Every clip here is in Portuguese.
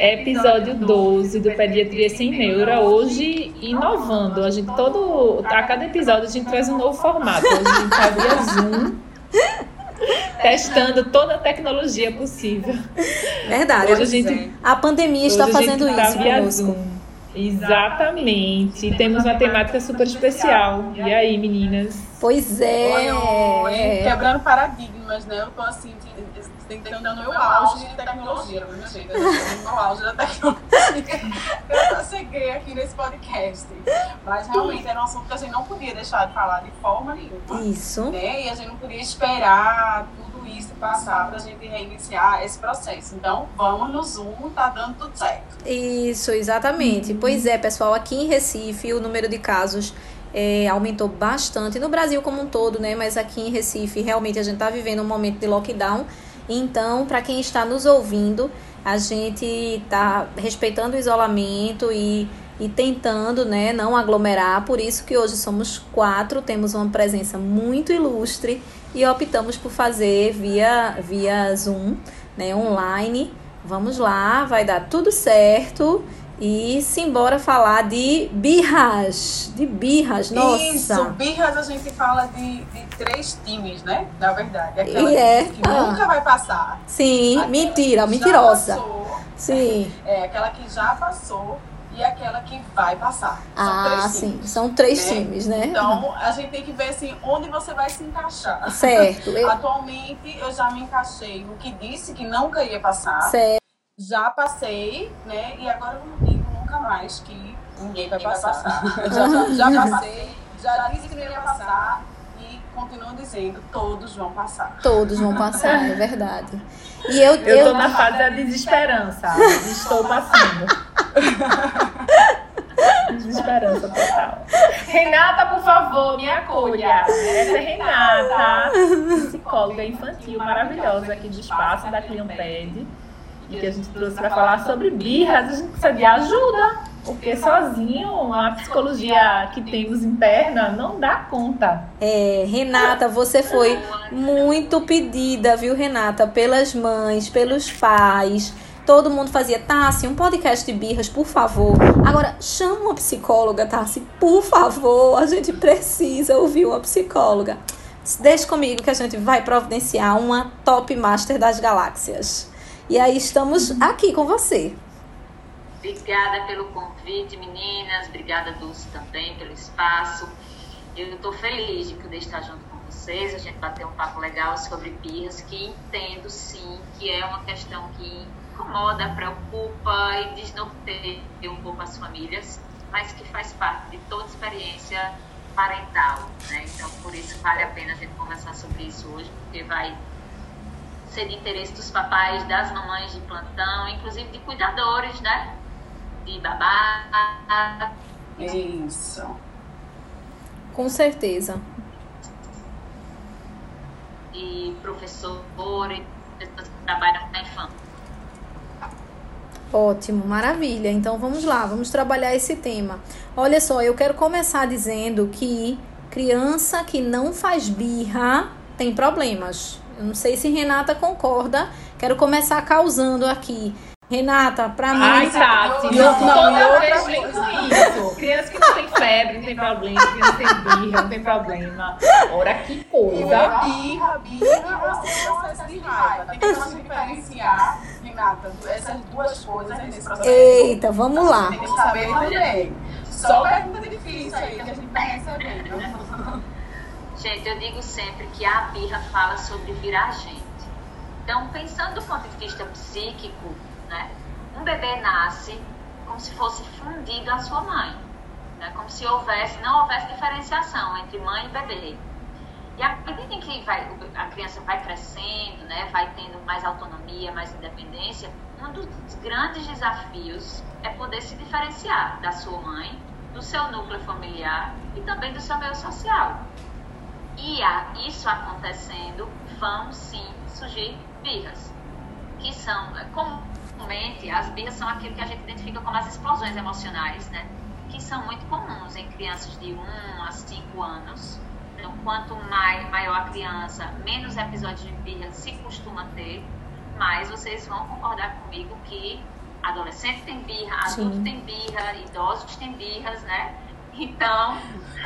Episódio 12 do Pediatria Sem Neura, hoje inovando. A gente todo, a cada episódio a gente traz um novo formato. Hoje a gente tá via Zoom, testando toda a tecnologia possível. Verdade. Hoje a, gente, a pandemia está fazendo tá isso via conosco. Zoom. Exatamente. Temos uma temática super especial. E aí, meninas? Pois é. Quebrando paradigmas, né? Eu tô assim, tentando no meu auge de tecnologia. Não no meu auge da tecnologia. Eu cheguei aqui nesse podcast. Mas realmente era um assunto que a gente não podia deixar de falar de forma nenhuma. Isso. Né? E a gente não podia esperar tudo isso passar para a gente reiniciar esse processo. Então, vamos no Zoom, tá dando tudo certo. Isso, exatamente. Uhum. Pois é, pessoal, aqui em Recife o número de casos é, aumentou bastante no Brasil como um todo, né? Mas aqui em Recife realmente a gente está vivendo um momento de lockdown então, para quem está nos ouvindo, a gente está respeitando o isolamento e, e tentando né, não aglomerar. Por isso que hoje somos quatro, temos uma presença muito ilustre e optamos por fazer via, via Zoom, né, online. Vamos lá, vai dar tudo certo. E simbora falar de birras. De birras, nossa. Isso, birras a gente fala de, de três times, né? Na verdade. Aquela é. que ah. nunca vai passar. Sim, aquela mentira, mentirosa. Passou, sim. É, aquela que já passou e aquela que vai passar. São ah, sim. Times, São três né? times, né? Então, a gente tem que ver assim, onde você vai se encaixar. Certo. Atualmente, eu já me encaixei no que disse que nunca ia passar. Certo já passei, né? E agora eu nunca mais que ninguém vai passar. já, já, já passei, já disse que não ia passar e continuo dizendo, todos vão passar. Todos vão passar, é verdade. E eu, eu, eu tô na fase da desesperança. Estou passando. Desesperança total. Renata, por favor, me acolha. Essa é Renata, psicóloga infantil maravilhosa aqui do espaço da Cliomped e que a gente trouxe para falar sobre birras, a gente precisa de ajuda, porque sozinho a psicologia que temos interna não dá conta. É, Renata, você foi muito pedida, viu, Renata, pelas mães, pelos pais. Todo mundo fazia, Tassi, um podcast de birras, por favor. Agora, chama uma psicóloga, Tassi, por favor. A gente precisa ouvir uma psicóloga. Deixe comigo que a gente vai providenciar uma top master das galáxias. E aí estamos aqui com você. Obrigada pelo convite, meninas. Obrigada, Dulce, também pelo espaço. Eu estou feliz de poder estar junto com vocês. A gente bater um papo legal sobre birras, que entendo sim que é uma questão que incomoda, preocupa e desnorteia um pouco as famílias, mas que faz parte de toda experiência parental. Né? Então, por isso vale a pena a gente conversar sobre isso hoje, porque vai ser de interesse dos papais, das mamães de plantão, inclusive de cuidadores, né? De babá. Isso. Com certeza. E professores, pessoas que trabalham com a infância. Ótimo, maravilha. Então vamos lá, vamos trabalhar esse tema. Olha só, eu quero começar dizendo que criança que não faz birra tem problemas. Eu não sei se Renata concorda. Quero começar causando aqui. Renata, pra mim. Ai, Tati, eu, não, toda vez isso. Criança que não tem febre, não tem problema. Criança que tem birra, não tem problema. Ora, que coisa. Birra, birra, processo de raiva. Tem que diferenciar, Renata, essas duas coisas nesse processo. Eita, vamos lá. Tem que saber também. Só pergunta difícil aí que a gente tá recebendo. Gente, eu digo sempre que a birra fala sobre virar gente. Então, pensando do ponto de vista psíquico, né, um bebê nasce como se fosse fundido à sua mãe, né, como se houvesse, não houvesse diferenciação entre mãe e bebê. E à medida em que vai, a criança vai crescendo, né, vai tendo mais autonomia, mais independência, um dos grandes desafios é poder se diferenciar da sua mãe, do seu núcleo familiar e também do seu meio social. E a, isso acontecendo, vão sim surgir birras, que são, é, comumente, as birras são aquilo que a gente identifica como as explosões emocionais, né? Que são muito comuns em crianças de 1 a 5 anos. Então, quanto maior a criança, menos episódios de birra se costuma ter, mais vocês vão concordar comigo que adolescente tem birra, adulto Sim. tem birra, idosos têm birras, né? Então.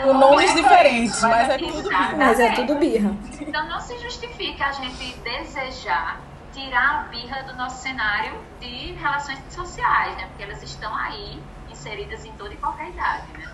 Com nomes é diferentes, mas é tudo birra. Mas é tudo birra. Então não se justifica a gente desejar tirar a birra do nosso cenário de relações sociais, né? Porque elas estão aí inseridas em toda e qualquer idade, né?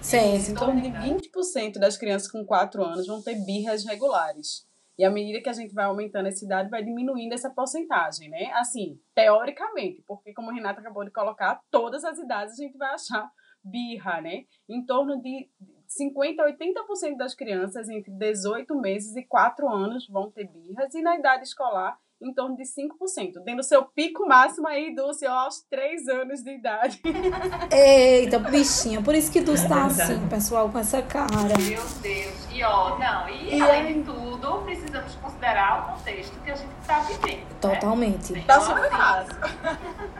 Sim, em torno de 20% das crianças com 4 anos vão ter birras regulares. E à medida que a gente vai aumentando essa idade, vai diminuindo essa porcentagem, né? Assim, teoricamente, porque como a Renata acabou de colocar, todas as idades a gente vai achar birra, né? Em torno de 50 a 80% das crianças entre 18 meses e 4 anos vão ter birras e na idade escolar em torno de 5%, tendo seu pico máximo aí, Dulce, aos 3 anos de idade. Eita, bichinha, por isso que Dulce tá assim, pessoal, com essa cara. Meu Deus, e ó, não, e, e além de tudo, precisamos considerar o contexto que a gente tá vivendo. Né? Totalmente. Né? Tá super fácil.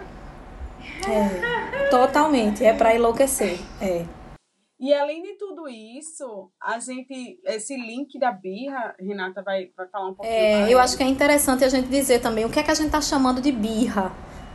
É, totalmente, é para enlouquecer, é. E além de tudo isso, a gente, esse link da birra, Renata vai, vai falar um pouquinho é, mais. Eu acho que é interessante a gente dizer também o que é que a gente está chamando de birra,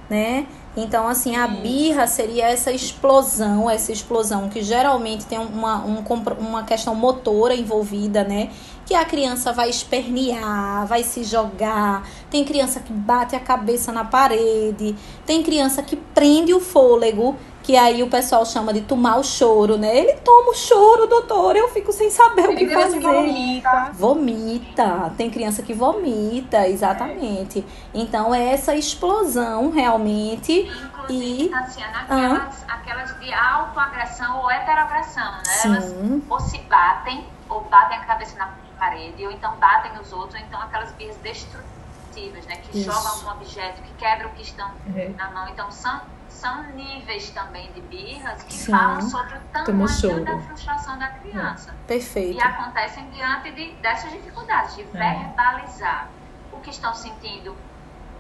né? Então, assim, a birra seria essa explosão, essa explosão que geralmente tem uma, um, uma questão motora envolvida, né? Que a criança vai espernear, vai se jogar. Tem criança que bate a cabeça na parede, tem criança que prende o fôlego que aí o pessoal chama de tomar o choro, né? Ele toma o choro, doutor, eu fico sem saber Tem o que fazer. Que vomita. Vomita. Tem criança que vomita, exatamente. É. Então é essa explosão realmente. Inclusive, e Tatiana, aquelas, ah. aquelas de autoagressão ou heteroagressão, né? Sim. Elas ou se batem, ou batem a cabeça na parede, ou então batem nos outros, ou então aquelas birras destrutivas, né? Que Isso. jogam um objeto, que quebram o que estão uhum. na mão. Então são são níveis também de birras que Sim. falam sobre o tamanho da frustração da criança. É. Perfeito. E acontecem diante de, dessas dificuldades, de é. verbalizar o que estão sentindo,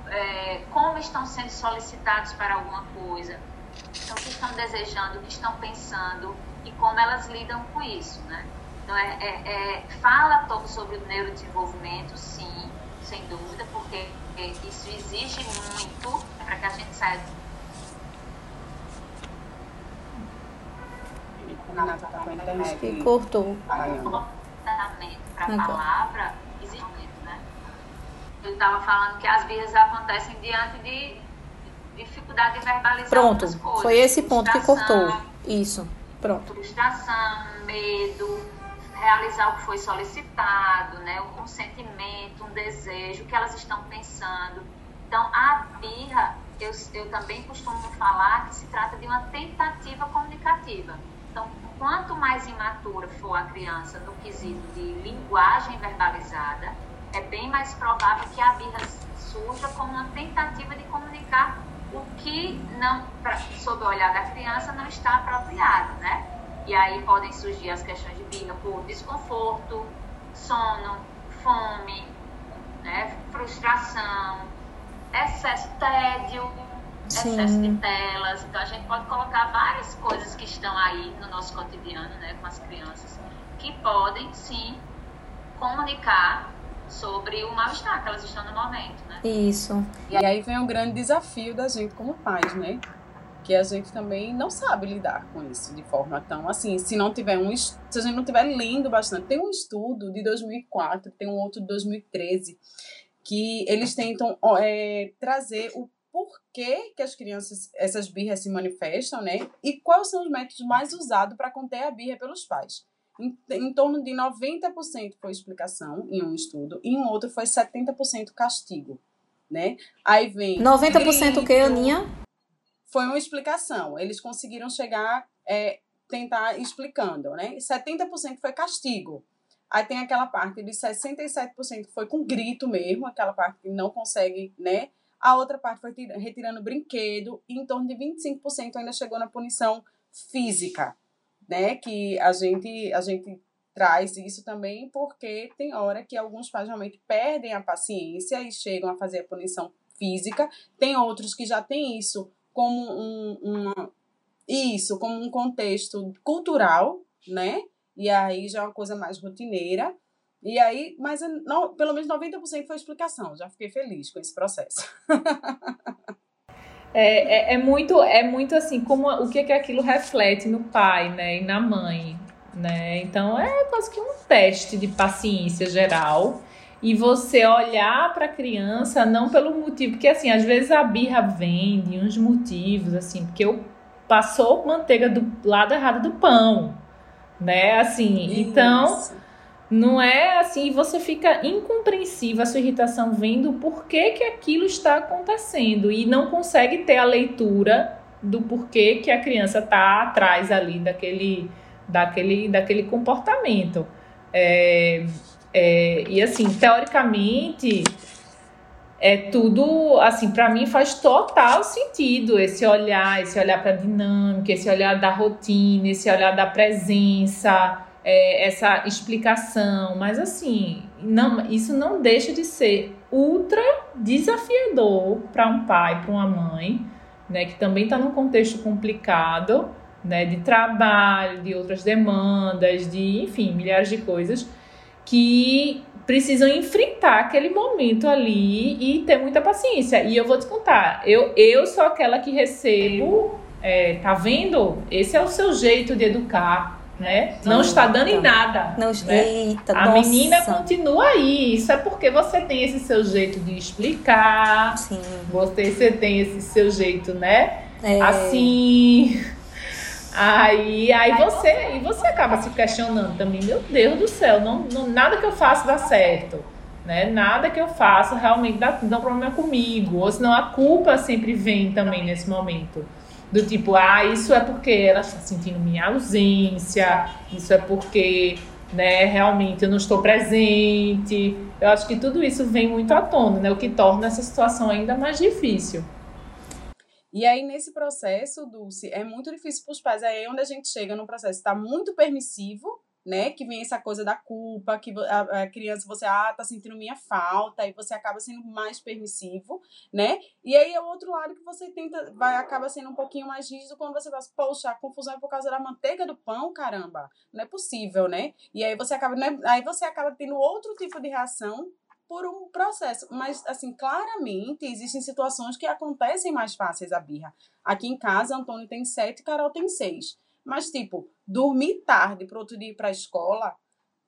é, como estão sendo solicitados para alguma coisa, então, o que estão desejando, o que estão pensando e como elas lidam com isso, né? Então, é, é, é fala todo sobre o neurodesenvolvimento, sim, sem dúvida, porque isso exige muito para que a gente saia Renata com a internet. Que cortou. Para a palavra, existe né? Eu estava falando que as birras acontecem diante de dificuldade de verbalizar Pronto, coisas. foi esse ponto que cortou. Isso, pronto. Frustração, medo, realizar o que foi solicitado, né? um sentimento, um desejo, o que elas estão pensando. Então, a birra, eu, eu também costumo falar que se trata de uma tentativa comunicativa. Então, quanto mais imatura for a criança no quesito de linguagem verbalizada, é bem mais provável que a birra surja como uma tentativa de comunicar o que, não, pra, sob o olhar da criança, não está apropriado, né? E aí podem surgir as questões de birra por desconforto, sono, fome, né? frustração, excesso, tédio, Sim. excesso de telas. Então a gente pode colocar várias coisas que estão aí no nosso cotidiano, né, com as crianças, que podem sim comunicar sobre o mal-estar que elas estão no momento, né? Isso. E aí vem um grande desafio da gente como pais, né? Que a gente também não sabe lidar com isso de forma tão assim, se não tiver um se a gente não tiver lendo bastante. Tem um estudo de 2004, tem um outro de 2013 que eles tentam é, trazer o por que, as crianças, essas birras se manifestam, né? E quais são os métodos mais usados para conter a birra pelos pais. Em, em, torno de 90% foi explicação em um estudo, e em outro foi 70% castigo, né? Aí vem 90% o que, Aninha? Foi uma explicação. Eles conseguiram chegar, é, tentar explicando, né? 70% foi castigo. Aí tem aquela parte de 67% que foi com grito mesmo, aquela parte que não consegue, né? A outra parte foi retirando brinquedo, e em torno de 25% ainda chegou na punição física, né? Que a gente, a gente traz isso também porque tem hora que alguns pais realmente perdem a paciência e chegam a fazer a punição física. Tem outros que já têm isso como um, isso, como um contexto cultural, né? E aí já é uma coisa mais rotineira. E aí, mas não, pelo menos 90% foi explicação. Já fiquei feliz com esse processo. É, é, é, muito, é muito assim, como o que, é que aquilo reflete no pai, né, e na mãe, né? Então é quase que um teste de paciência geral e você olhar para a criança não pelo motivo, porque assim, às vezes a birra vem de uns motivos assim, porque eu passou manteiga do lado errado do pão, né? Assim, Isso. então não é assim, você fica incompreensível, a sua irritação vendo por que que aquilo está acontecendo e não consegue ter a leitura do porquê que a criança está atrás ali daquele, daquele, daquele comportamento. É, é, e assim, teoricamente, é tudo, assim, para mim faz total sentido esse olhar, esse olhar para dinâmica, esse olhar da rotina, esse olhar da presença, é, essa explicação, mas assim, não, isso não deixa de ser ultra desafiador para um pai, para uma mãe, né, que também está num contexto complicado, né, de trabalho, de outras demandas, de, enfim, milhares de coisas que precisam enfrentar aquele momento ali e ter muita paciência. E eu vou te contar, eu, eu sou aquela que recebo, é, tá vendo? Esse é o seu jeito de educar. Né? Não está dando em nada. Não, né? Eita, a nossa. menina continua aí. Isso é porque você tem esse seu jeito de explicar. Sim. Você, você tem esse seu jeito, né? É. Assim. Aí, aí você, e você acaba se questionando também, meu Deus do céu, não, não, nada que eu faço dá certo, né? Nada que eu faço realmente dá, dá um problema comigo, ou senão a culpa sempre vem também nesse momento. Do tipo, ah, isso é porque ela está sentindo minha ausência, isso é porque, né, realmente eu não estou presente. Eu acho que tudo isso vem muito à tona, né? O que torna essa situação ainda mais difícil. E aí, nesse processo, Dulce, é muito difícil para os pais. Aí é onde a gente chega num processo está muito permissivo, né? Que vem essa coisa da culpa, que a, a, criança, você, ah, tá sentindo minha falta, e você acaba sendo mais permissivo, né? E aí é o outro lado que você tenta, vai, acaba sendo um pouquinho mais rígido quando você fala, poxa, a confusão é por causa da manteiga do pão, caramba, não é possível, né? E aí você acaba, né? aí você acaba tendo outro tipo de reação por um processo. Mas, assim, claramente existem situações que acontecem mais fáceis a birra. Aqui em casa, Antônio tem sete, Carol tem seis. Mas, tipo, dormir tarde para outro dia ir para a escola,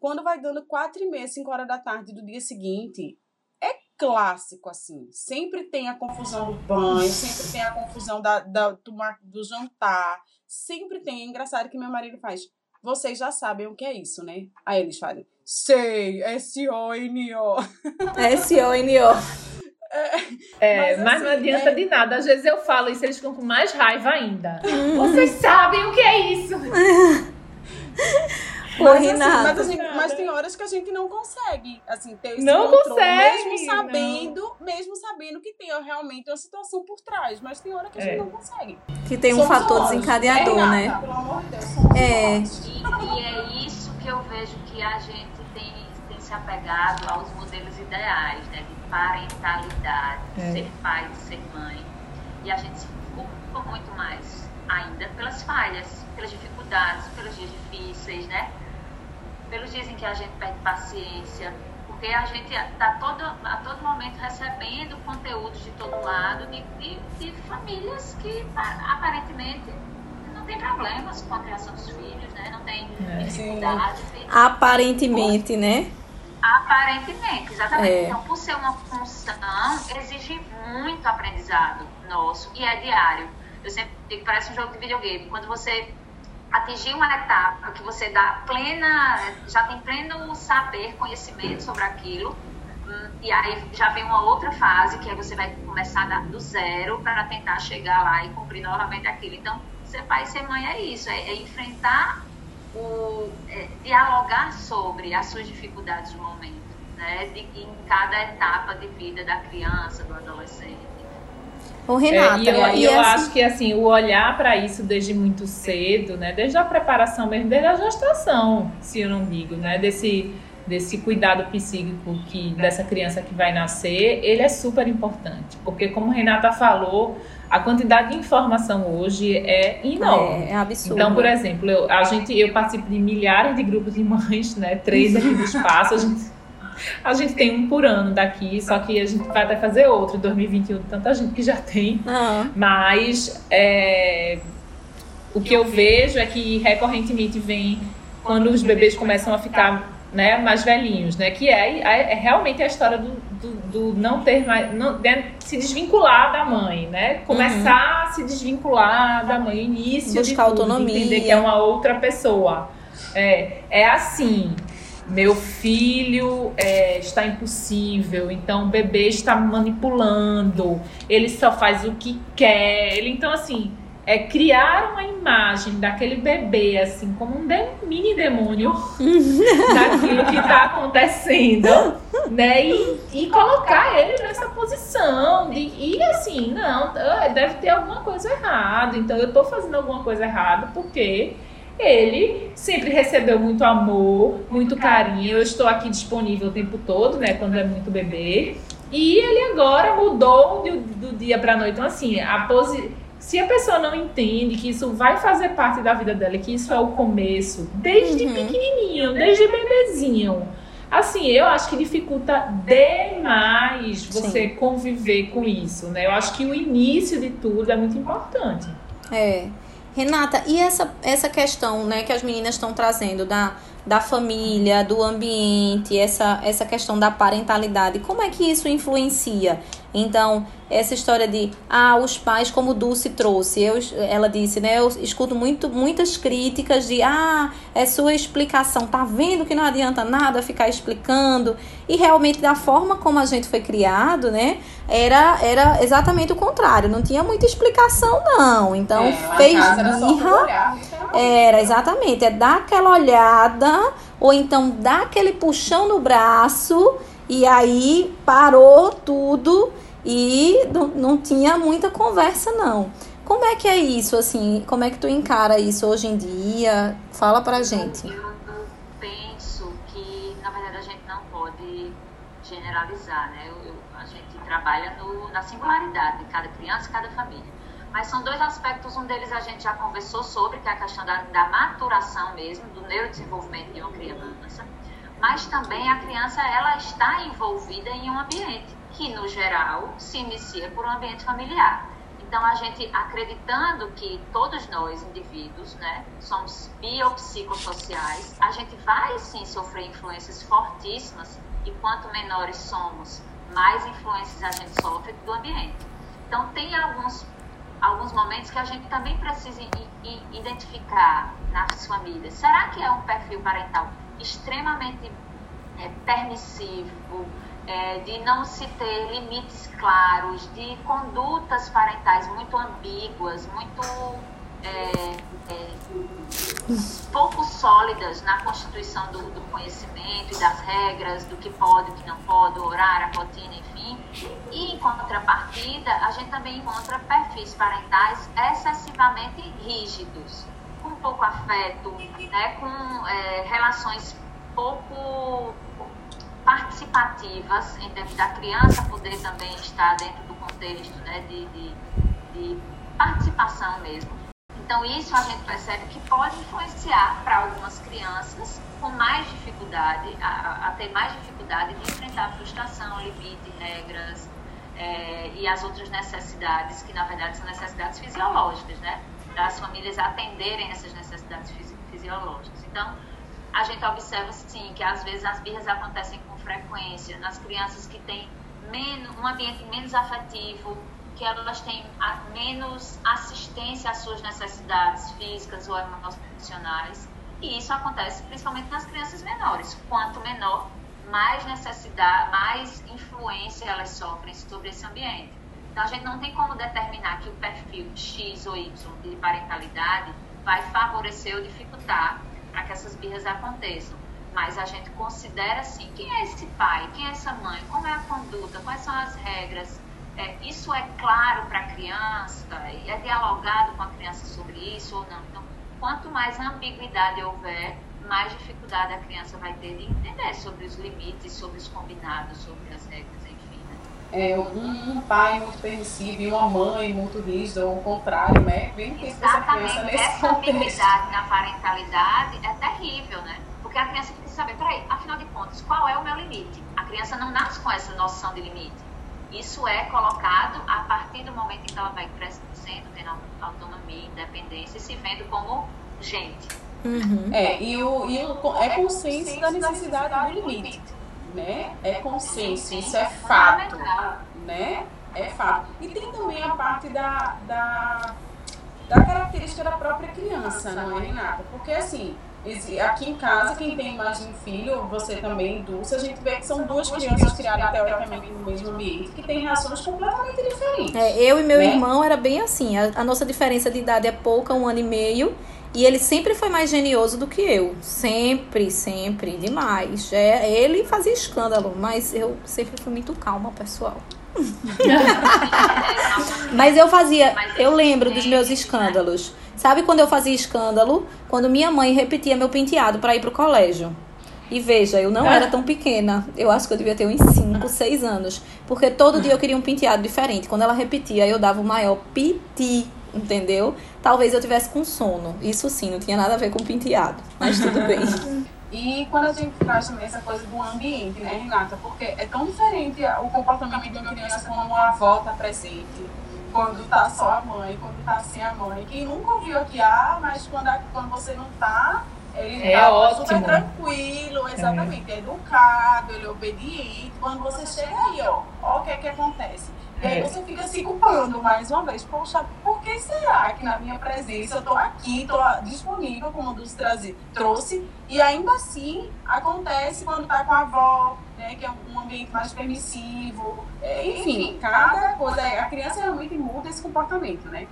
quando vai dando quatro e meia, cinco horas da tarde do dia seguinte, é clássico, assim. Sempre tem a confusão do banho, sempre tem a confusão da, da, do, do jantar, sempre tem. É engraçado que meu marido faz vocês já sabem o que é isso, né? Aí eles falam, sei, S-O-N-O. S-O-N-O. É, mas, mas assim, não adianta é... de nada. Às vezes eu falo isso, eles ficam com mais raiva ainda. Vocês sabem o que é isso. Mas, assim, mas, assim, mas, tem horas que a gente não consegue, assim, ter esse não controle, consegue, mesmo sabendo, não. mesmo sabendo que tem realmente uma situação por trás, mas tem hora que a gente é. não consegue. Que tem um somos fator humanos. desencadeador, é, né? Pelo amor de Deus, é. E, e, é isso que eu vejo que a gente tem, tem se apegado aos modelos ideais, né? De parentalidade, de é. ser pai, de ser mãe. E a gente se preocupa muito mais ainda pelas falhas, pelas dificuldades, pelos dias difíceis, né? Pelos dias em que a gente perde paciência, porque a gente está todo, a todo momento recebendo conteúdos de todo lado de, de, de famílias que aparentemente não tem problemas com a criação dos filhos, né? Não tem é. dificuldade. Aparentemente, né? Aparentemente, exatamente. É. Então, por ser uma função, exige muito aprendizado nosso e é diário. Eu sempre digo que parece um jogo de videogame. Quando você atingir uma etapa que você dá plena, já tem pleno saber, conhecimento sobre aquilo, hum, e aí já vem uma outra fase que aí você vai começar do zero para tentar chegar lá e cumprir novamente aquilo. Então, ser pai e ser mãe é isso, é, é enfrentar o, é, dialogar sobre as suas dificuldades do momento, né? De, em cada etapa de vida da criança, do adolescente. Ô, Renata, é, e eu, e eu essa- acho que assim, o olhar para isso desde muito cedo, né? Desde a preparação mesmo, desde a gestação, se eu não digo, né? Desse, desse cuidado psíquico que dessa criança que vai nascer, ele é super importante. Porque como Renata falou, a quantidade de informação hoje é enorme. é, é absurdo. Então, por exemplo, eu, a gente, eu participo de milhares de grupos de mães, né? Três aqui do espaço. A gente, a gente tem um por ano daqui, só que a gente vai até fazer outro em 2021, tanta gente que já tem. Ah, Mas é, o que eu vejo é que recorrentemente vem quando os bebês começam a ficar né, mais velhinhos, né? Que é, é, é realmente a história do, do, do não ter mais. Não, de se desvincular da mãe, né? Começar a se desvincular da mãe, início Buscar de tudo, autonomia. entender que é uma outra pessoa. É, é assim. Meu filho é, está impossível, então o bebê está me manipulando, ele só faz o que quer. Ele, então, assim, é criar uma imagem daquele bebê, assim, como um de- mini demônio daquilo que está acontecendo, né? E, e colocar ele nessa posição. De, e assim, não, ah, deve ter alguma coisa errada. Então eu tô fazendo alguma coisa errada porque ele sempre recebeu muito amor, muito carinho. Eu estou aqui disponível o tempo todo, né? Quando é muito bebê. E ele agora mudou do, do dia para noite. Então, assim, a posi se a pessoa não entende que isso vai fazer parte da vida dela, que isso é o começo, desde Uhum. pequenininho, desde bebezinho, assim, eu acho que dificulta demais você conviver com isso, né? Eu acho que o início de tudo é muito importante. É. Renata, e essa, essa questão né, que as meninas estão trazendo da, da família, do ambiente, essa, essa questão da parentalidade, como é que isso influencia? Então, essa história de, ah, os pais, como Dulce trouxe, eu, ela disse, né, eu escuto muito, muitas críticas de, ah, é sua explicação, tá vendo que não adianta nada ficar explicando, e realmente da forma como a gente foi criado, né, era, era exatamente o contrário, não tinha muita explicação não, então É, fez birra, era, exatamente. É dar aquela olhada, ou então dar aquele puxão no braço, e aí parou tudo e não, não tinha muita conversa, não. Como é que é isso, assim? Como é que tu encara isso hoje em dia? Fala pra gente. Eu penso que, na verdade, a gente não pode generalizar, né? Eu- eu- a gente trabalha no- na singularidade de cada criança cada família. Mas são dois aspectos, um deles a gente já conversou sobre, que é a questão da, da maturação mesmo, do neurodesenvolvimento de uma criança. Mas também a criança, ela está envolvida em um ambiente, que no geral se inicia por um ambiente familiar. Então, a gente acreditando que todos nós, indivíduos, né, somos biopsicossociais, a gente vai sim sofrer influências fortíssimas e quanto menores somos, mais influências a gente sofre do ambiente. Então, tem alguns, alguns momentos que a gente também precisa identificar nas famílias. Será que é um perfil parental extremamente é, permissivo, é, de não se ter limites claros, de condutas parentais muito ambíguas, muito é, é, pouco sólidas na constituição do, do conhecimento e das regras, do que pode, o que não pode, o horário, a rotina, enfim. E em contrapartida, a gente também encontra perfis parentais excessivamente rígidos, com pouco afeto, né, com é, relações pouco participativas, em termos da criança poder também estar dentro do contexto né, de, de, de participação mesmo. Então, isso a gente percebe que pode influenciar para algumas crianças com mais dificuldade, a, a ter mais dificuldade de enfrentar frustração, limite, regras é, e as outras necessidades, que na verdade são necessidades fisiológicas, né? Das famílias atenderem essas necessidades fisi fisiológicas. Então, a gente observa, sim, que às vezes as birras acontecem com frequência nas crianças que têm menos, um ambiente menos afetivo, que elas têm menos assistência às suas necessidades físicas ou emocionais. E isso acontece principalmente nas crianças menores. Quanto menor, mais necessidade, mais influência elas sofrem sobre esse ambiente. Então a gente não tem como determinar que o perfil X ou Y de parentalidade vai favorecer ou dificultar para que essas birras aconteçam. Mas a gente considera assim, quem é esse pai, quem é essa mãe, como é a conduta, quais são as regras, é, isso é claro para a criança, é dialogado com a criança sobre isso ou não. Então, quanto mais ambiguidade houver, mais dificuldade a criança vai ter de entender sobre os limites, sobre os combinados, sobre as regras, enfim. Né? É, um, um, pai muito permissivo e uma mãe muito rígida, ou o contrário, né? Bem Exatamente. Essa, essa ambiguidade na parentalidade é terrível, né? Porque a criança tem que saber, peraí, afinal de contas, qual é o meu limite? A criança não nasce com essa noção de limite. Isso é colocado a partir do momento em que ela vai crescendo, tendo autonomia, independência e se vendo como gente. Uhum. É, e, o, e o, é consciência da necessidade do limite, né? É consciência, isso é fato, né? É fato. E tem também a parte da, da, da característica da própria criança, não é, Renata? Porque, assim, aqui em casa, quem tem mais de um filho, você também, Dulce, a gente vê que são duas crianças criadas teoricamente no mesmo ambiente, que têm reações completamente diferentes. É, eu e meu né? irmão era bem assim. A, a, nossa diferença de idade é pouca, um ano e meio. E ele sempre foi mais genioso do que eu. Sempre, sempre, demais. É, ele fazia escândalo, mas eu sempre fui muito calma, pessoal. mas eu fazia, eu lembro dos meus escândalos. Sabe quando eu fazia escândalo? Quando minha mãe repetia meu penteado para ir pro colégio. E veja, eu não era tão pequena. Eu acho que eu devia ter uns 5, 6 anos. Porque todo dia eu queria um penteado diferente. Quando ela repetia, eu dava o maior piti, entendeu? Talvez eu tivesse com sono. Isso sim, não tinha nada a ver com penteado. Mas tudo bem. E quando a gente traz também essa coisa do ambiente, né, Renata? Porque é tão diferente o comportamento de uma criança quando uma avó está presente quando tá só a mãe, quando tá sem a mãe. Quem nunca ouviu aqui, ah, mas quando, a, quando você não tá, ele é tá ótimo. super tranquilo, exatamente, é. é. educado, ele é obediente. Quando você chega aí, ó, ó o que é que acontece. E aí é. você fica se culpando mais uma vez. Poxa, por que será que na minha presença eu tô aqui, tô disponível, como o Dulce trouxe, e ainda assim acontece quando tá com a avó, né, que é um ambiente mais permissivo. É, enfim, cada coisa. A criança realmente muda esse comportamento, né?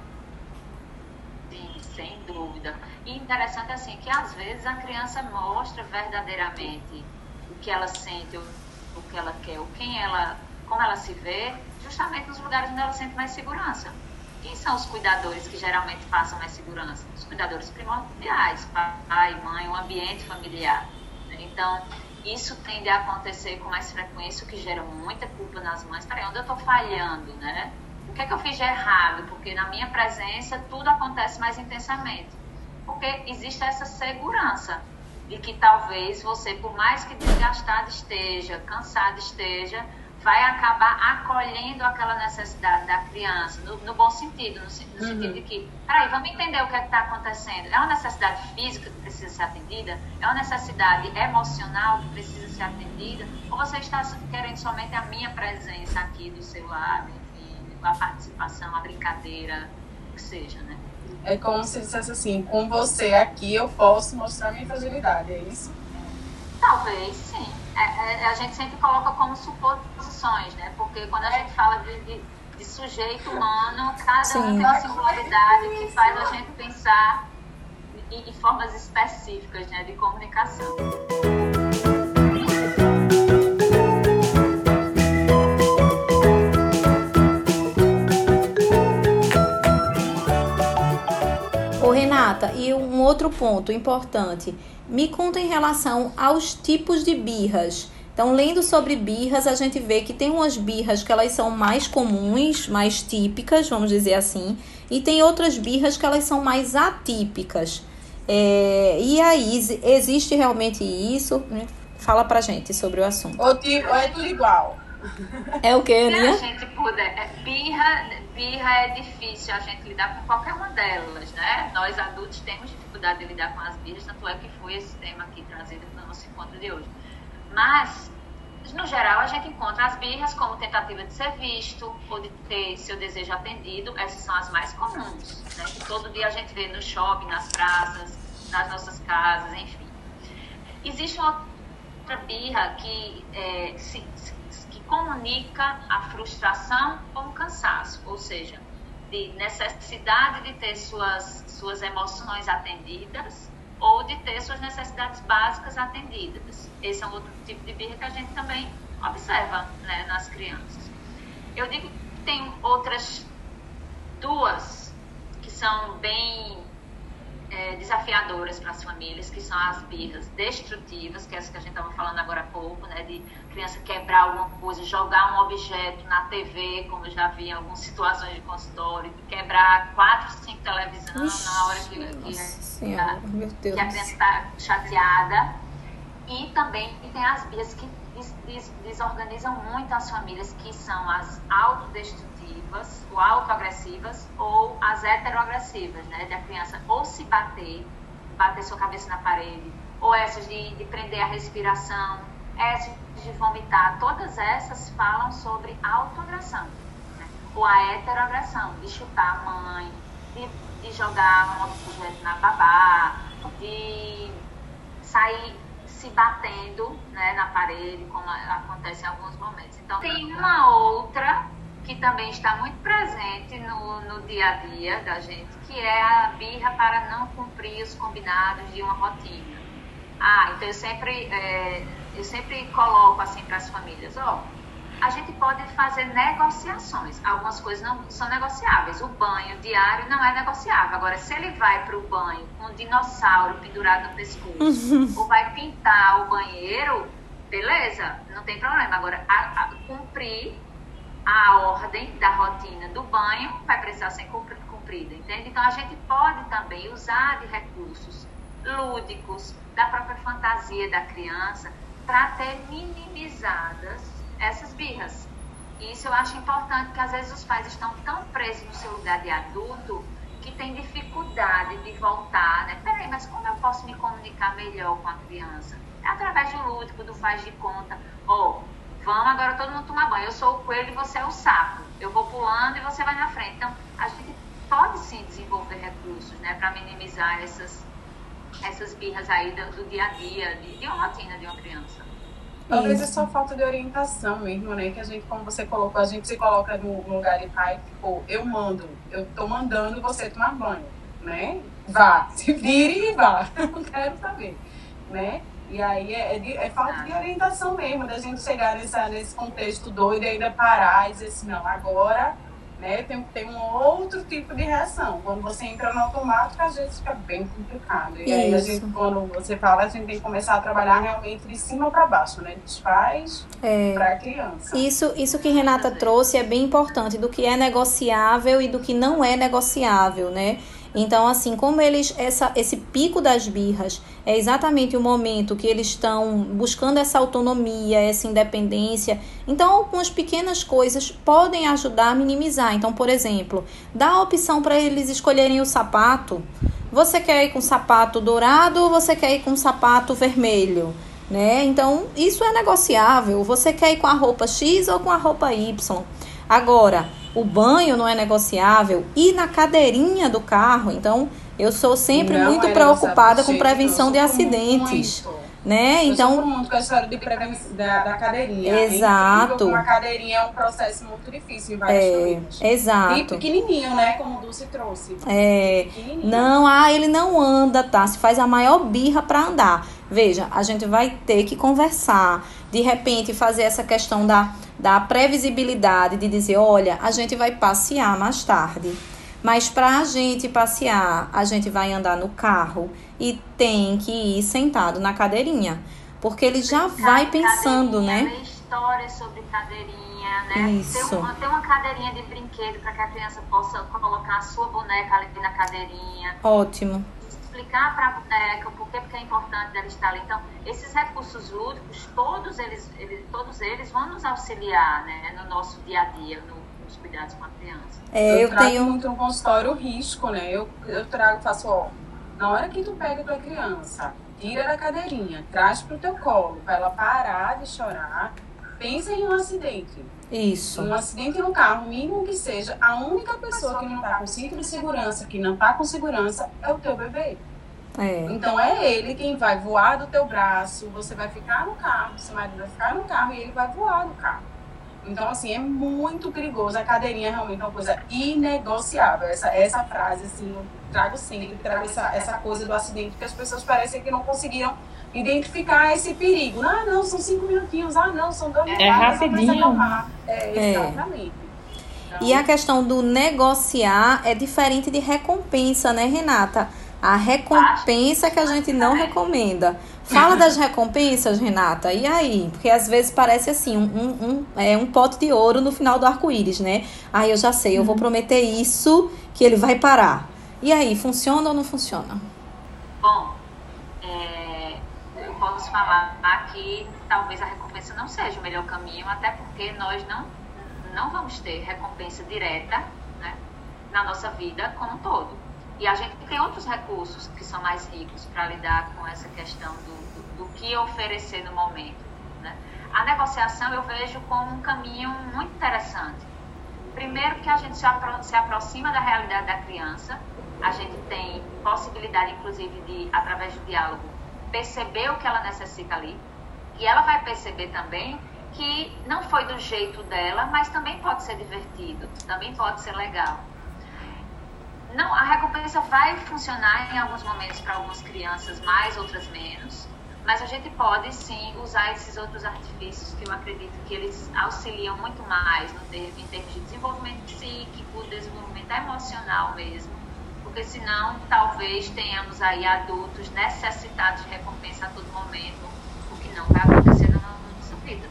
Sim, sem dúvida. E interessante assim que às vezes a criança mostra verdadeiramente o que ela sente, o que ela quer, o quem ela, como ela se vê, justamente nos lugares onde ela sente mais segurança. Quem são os cuidadores que geralmente passam mais segurança? Os cuidadores primordiais, pai, mãe, o ambiente familiar. Então, isso tende a acontecer com mais frequência, o que gera muita culpa nas mães. Peraí, onde eu estou falhando, né? O que é que eu fiz de errado? Porque na minha presença tudo acontece mais intensamente. Porque existe essa segurança de que talvez você, por mais que desgastado esteja, cansado esteja, vai acabar acolhendo aquela necessidade da criança, no, no bom sentido, no, no uhum. sentido de que, peraí, vamos entender o que é está acontecendo. É uma necessidade física que precisa ser atendida? É uma necessidade emocional que precisa ser atendida? Ou você está querendo somente a minha presença aqui do seu lado, enfim, a participação, a brincadeira, o que seja, né? É como se dissesse assim, com você aqui eu posso mostrar minha fragilidade, é isso? Talvez, sim. É, é, a gente sempre coloca como suposições, né? Porque quando a gente fala de, de, de sujeito humano, cada Sim. um tem uma singularidade que faz a gente pensar em, em formas específicas né, de comunicação. Ô Renata, e um outro ponto importante me conta em relação aos tipos de birras. Então, lendo sobre birras, a gente vê que tem umas birras que elas são mais comuns, mais típicas, vamos dizer assim, e tem outras birras que elas são mais atípicas. É, e aí, existe realmente isso? Fala pra gente sobre o assunto. Ou, tipo, é tudo igual. É o que, Aninha? Se a gente puder, é, birra, birra é difícil a gente lidar com qualquer uma delas, né? Nós adultos temos dificuldade de lidar com as birras, tanto é que foi esse tema aqui trazido no nosso encontro de hoje. Mas, no geral, a gente encontra as birras como tentativa de ser visto ou de ter seu desejo atendido, essas são as mais comuns, né? Que todo dia a gente vê no shopping, nas praças, nas nossas casas, enfim. Existe uma outra birra que é, se, que comunica a frustração com o cansaço, ou seja, de necessidade de ter suas, suas emoções atendidas, ou de ter suas necessidades básicas atendidas. Esse é um outro tipo de birra que a gente também observa né, nas crianças. Eu digo que tem outras duas que são bem é, desafiadoras para as famílias, que são as birras destrutivas, que é essa que a gente estava falando agora há pouco, né, de criança quebrar alguma coisa, jogar um objeto na TV, como eu já vi em algumas situações de consultório, de quebrar quatro, cinco televisões na hora que, que, Senhora, que a criança está chateada. E também tem as birras que des, des, desorganizam muito as famílias, que são as autodestrutivas, ou autoagressivas, ou as heteroagressivas, né? De a criança ou se bater, bater sua cabeça na parede, ou essas de, de prender a respiração, essas de vomitar, todas essas falam sobre autoagressão. Né? Ou a heteroagressão, de chutar a mãe, de, de jogar um objeto na babá, de sair se batendo né, na parede, como acontece em alguns momentos. Então, tem uma outra que também está muito presente no, no dia a dia da gente, que é a birra para não cumprir os combinados de uma rotina. Ah, então eu sempre, é, eu sempre coloco assim para as famílias, ó, a gente pode fazer negociações. Algumas coisas não são negociáveis. O banho diário não é negociável. Agora, se ele vai para o banho com um dinossauro pendurado no pescoço ou vai pintar o banheiro, beleza, não tem problema. Agora, a, a, cumprir a ordem da rotina do banho vai precisar ser cumprida, entende? Então, a gente pode também usar de recursos lúdicos, da própria fantasia da criança, para ter minimizadas essas birras. Isso eu acho importante, porque às vezes os pais estão tão presos no seu lugar de adulto que tem dificuldade de voltar, né? Peraí, mas como eu posso me comunicar melhor com a criança? É através do lúdico, do faz de conta. Ó, oh, vamos agora todo mundo tomar banho. Eu sou o coelho e você é o sapo. Eu vou pulando e você vai na frente. Então, a gente pode sim desenvolver recursos, né? Para minimizar essas, essas birras aí do, do dia a dia, de, de uma rotina de uma criança. Talvez é só falta de orientação mesmo, né? Que a gente, como você colocou, a gente se coloca no lugar de pai, tipo, eu mando, eu tô mandando você tomar banho, né? Vá, se vire e vá, não quero saber, né? E aí é, é, é, falta de orientação mesmo, da gente chegar nessa, nesse contexto doido e ainda parar e dizer assim, não, agora né? Tem, tem um outro tipo de reação. Quando você entra no automático, às vezes fica bem complicado. E Isso. aí, a gente, quando você fala, a gente tem que começar a trabalhar realmente de cima para baixo, né? Dos pais é. para a criança. Isso, isso que Renata trouxe é bem importante, do que é negociável e do que não é negociável, né? Então, assim, como eles essa, esse pico das birras é exatamente o momento que eles estão buscando essa autonomia, essa independência. Então, algumas pequenas coisas podem ajudar a minimizar. Então, por exemplo, dá a opção para eles escolherem o sapato. Você quer ir com sapato dourado ou você quer ir com sapato vermelho? Né? Então, isso é negociável. Você quer ir com a roupa X ou com a roupa Y? Agora, o banho não é negociável e na cadeirinha do carro. Então, eu sou sempre não muito é preocupada com prevenção de acidentes. Muito. Né? Eu então, muito com a história de prevenção da, da cadeirinha. É exato. Uma cadeirinha é um processo muito difícil em várias é. Exato. E pequenininho, né? Como o Dulce trouxe. É. Não, ah, ele não anda, tá? Se faz a maior birra para andar. Veja, a gente vai ter que conversar. De repente, fazer essa questão da da previsibilidade de dizer, olha, a gente vai passear mais tarde. Mas para a gente passear, a gente vai andar no carro e tem que ir sentado na cadeirinha. Porque ele já vai pensando, né? Tem história sobre cadeirinha, né? Isso. Tem uma, tem uma cadeirinha de brinquedo para que a criança possa colocar a sua boneca ali na cadeirinha. Ótimo explicar para a boneca por que é importante dela estar ali. Então, esses recursos lúdicos, todos eles, eles, todos eles vão nos auxiliar né, no nosso dia a dia, no, nos cuidados com a criança. É, eu, eu trago tenho muito no consultório o risco, né? Eu, eu trago, faço, ó, na hora que tu pega a tua criança, tira da cadeirinha, traz pro teu colo, para ela parar de chorar, pensa em um acidente. Isso. Um acidente no carro, mínimo que seja, a única pessoa que não está com cinto de segurança, que não está com segurança, é o teu bebê. É. Então é ele quem vai voar do teu braço, você vai ficar no carro, seu marido vai ficar no carro e ele vai voar no carro. Então, assim, é muito perigoso. A cadeirinha realmente é uma coisa inegociável. Essa, essa frase, assim, eu trago sempre, trago essa, essa coisa do acidente, que as pessoas parecem que não conseguiram identificar esse perigo. Ah, não, são cinco minutinhos. Ah, não, são dois minutos. É rapidinho. É, É. exatamente. Então, E a questão do negociar é diferente de recompensa, né, Renata? A recompensa que a gente não recomenda. Fala das recompensas, Renata. E aí? Porque às vezes parece assim, um, um, um- é um pote de ouro no final do arco-íris, né? Aí eu já sei, eu vou prometer isso que ele vai parar. E aí, funciona ou não funciona? Bom, é, posso falar que talvez a recompensa não seja o melhor caminho, até porque nós não, não vamos ter recompensa direta né, na nossa vida como um todo. E a gente tem outros recursos que são mais ricos para lidar com essa questão do, do, do que oferecer no momento. Né? A negociação eu vejo como um caminho muito interessante. Primeiro que a gente se, apro se aproxima da realidade da criança, a gente tem possibilidade, inclusive, de, através do diálogo, perceber o que ela necessita ali. E ela vai perceber também que não foi do jeito dela, mas também pode ser divertido, também pode ser legal. Não, a recompensa vai funcionar em alguns momentos para algumas crianças mais, outras menos. Mas a gente pode sim usar esses outros artifícios que eu acredito que eles auxiliam muito mais no ter, em termos de desenvolvimento psíquico, desenvolvimento emocional mesmo. Porque senão talvez tenhamos aí adultos necessitados de recompensa a todo momento, o que não vai acontecer na nossa vida.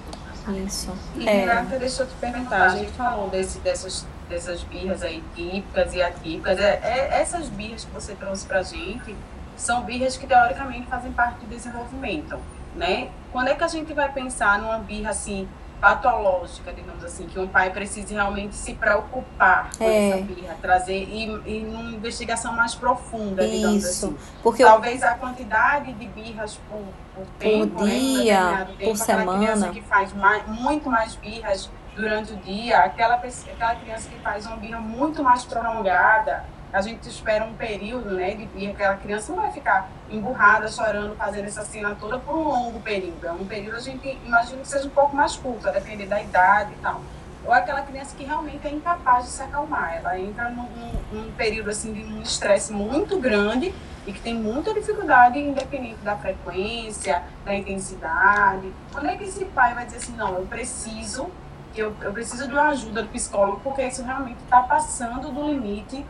Isso. E, É. Renata, deixa eu te perguntar, a gente falou desse, dessas, dessas birras aí típicas e atípicas. É, é- essas birras que você trouxe pra gente são birras que teoricamente fazem parte do desenvolvimento, né? Quando é que a gente vai pensar numa birra assim patológica, digamos assim, que um pai precise realmente se preocupar com É. essa birra, trazer e, e numa investigação mais profunda, digamos Isso. assim. Porque eu Talvez a quantidade de birras por, por tempo, né, em um dia, determinado por aquela semana. que faz mais, muito mais birras durante o dia, aquela, aquela criança que faz uma birra muito mais prolongada, a gente espera um período né, de birra, aquela criança não vai ficar emburrada, chorando, fazendo essa toda por um longo período. É um período, a gente imagina que seja um pouco mais curto, a depender da idade e tal. Ou aquela criança que realmente é incapaz de se acalmar. Ela entra num- num período assim, de um estresse muito grande e que tem muita dificuldade, independente da frequência, da intensidade. Quando é que esse pai vai dizer assim, não, eu preciso, eu, eu preciso de uma ajuda do psicólogo, porque isso realmente está passando do limite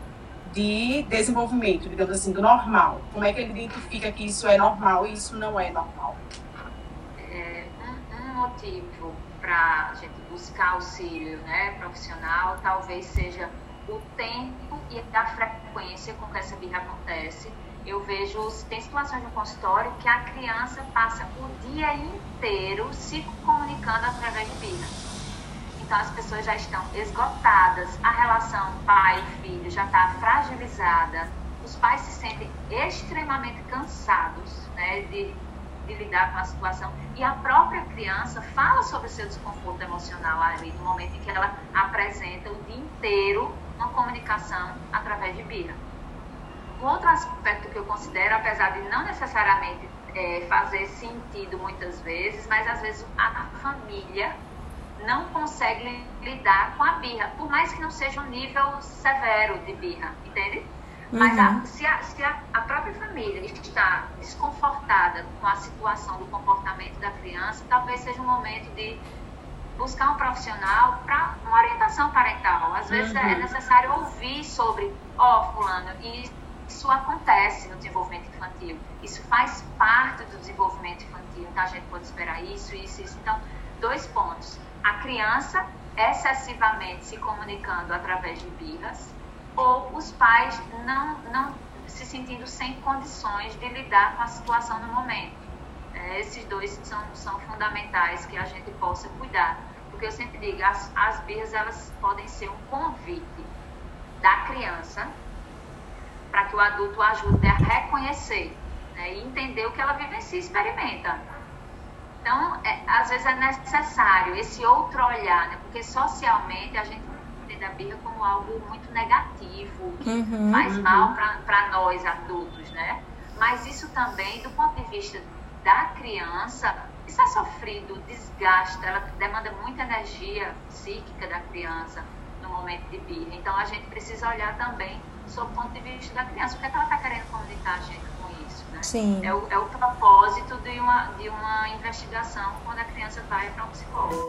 de desenvolvimento, digamos assim, do normal. Como é que ele identifica que isso é normal e isso não é normal? É, um, um motivo para a gente buscar auxílio né, profissional talvez seja o tempo e a frequência com que essa birra acontece. Eu vejo, tem situações no consultório que a criança passa o dia inteiro se comunicando através de birra. Então as pessoas já estão esgotadas, a relação pai-filho já está fragilizada, os pais se sentem extremamente cansados né, de, de lidar com a situação. E a própria criança fala sobre seu desconforto emocional ali no momento em que ela apresenta o dia inteiro uma comunicação através de birra. Um outro aspecto que eu considero, apesar de não necessariamente é, fazer sentido muitas vezes, mas às vezes a família não consegue lidar com a birra, por mais que não seja um nível severo de birra, entende? Mas a, se, a, se a, a própria família está desconfortada com a situação do comportamento da criança, talvez seja um momento de buscar um profissional para uma orientação parental. Às vezes é necessário ouvir sobre, ó, oh, fulano, e isso acontece no desenvolvimento infantil. Isso faz parte do desenvolvimento infantil. Então a gente pode esperar isso, isso, isso. Então, dois pontos. A criança excessivamente se comunicando através de birras ou os pais não, não se sentindo sem condições de lidar com a situação no momento. É, esses dois são, são fundamentais que a gente possa cuidar. Porque eu sempre digo, as, as birras elas podem ser um convite da criança para que o adulto ajude a reconhecer né, e entender o que ela vivencia e experimenta. Então, é, às vezes é necessário esse outro olhar, né, porque socialmente a gente entende a birra como algo muito negativo, que Uhum, faz uhum. mal para nós adultos, né? Mas isso também, do ponto de vista da criança, isso é sofrido, desgasta, ela demanda muita energia psíquica da criança no momento de birra. Então a gente precisa olhar também sob o ponto de vista da criança, o que, é que ela está querendo comunicar a gente né? Sim. É o, é o propósito de uma, de uma investigação quando a criança vai para um psicólogo.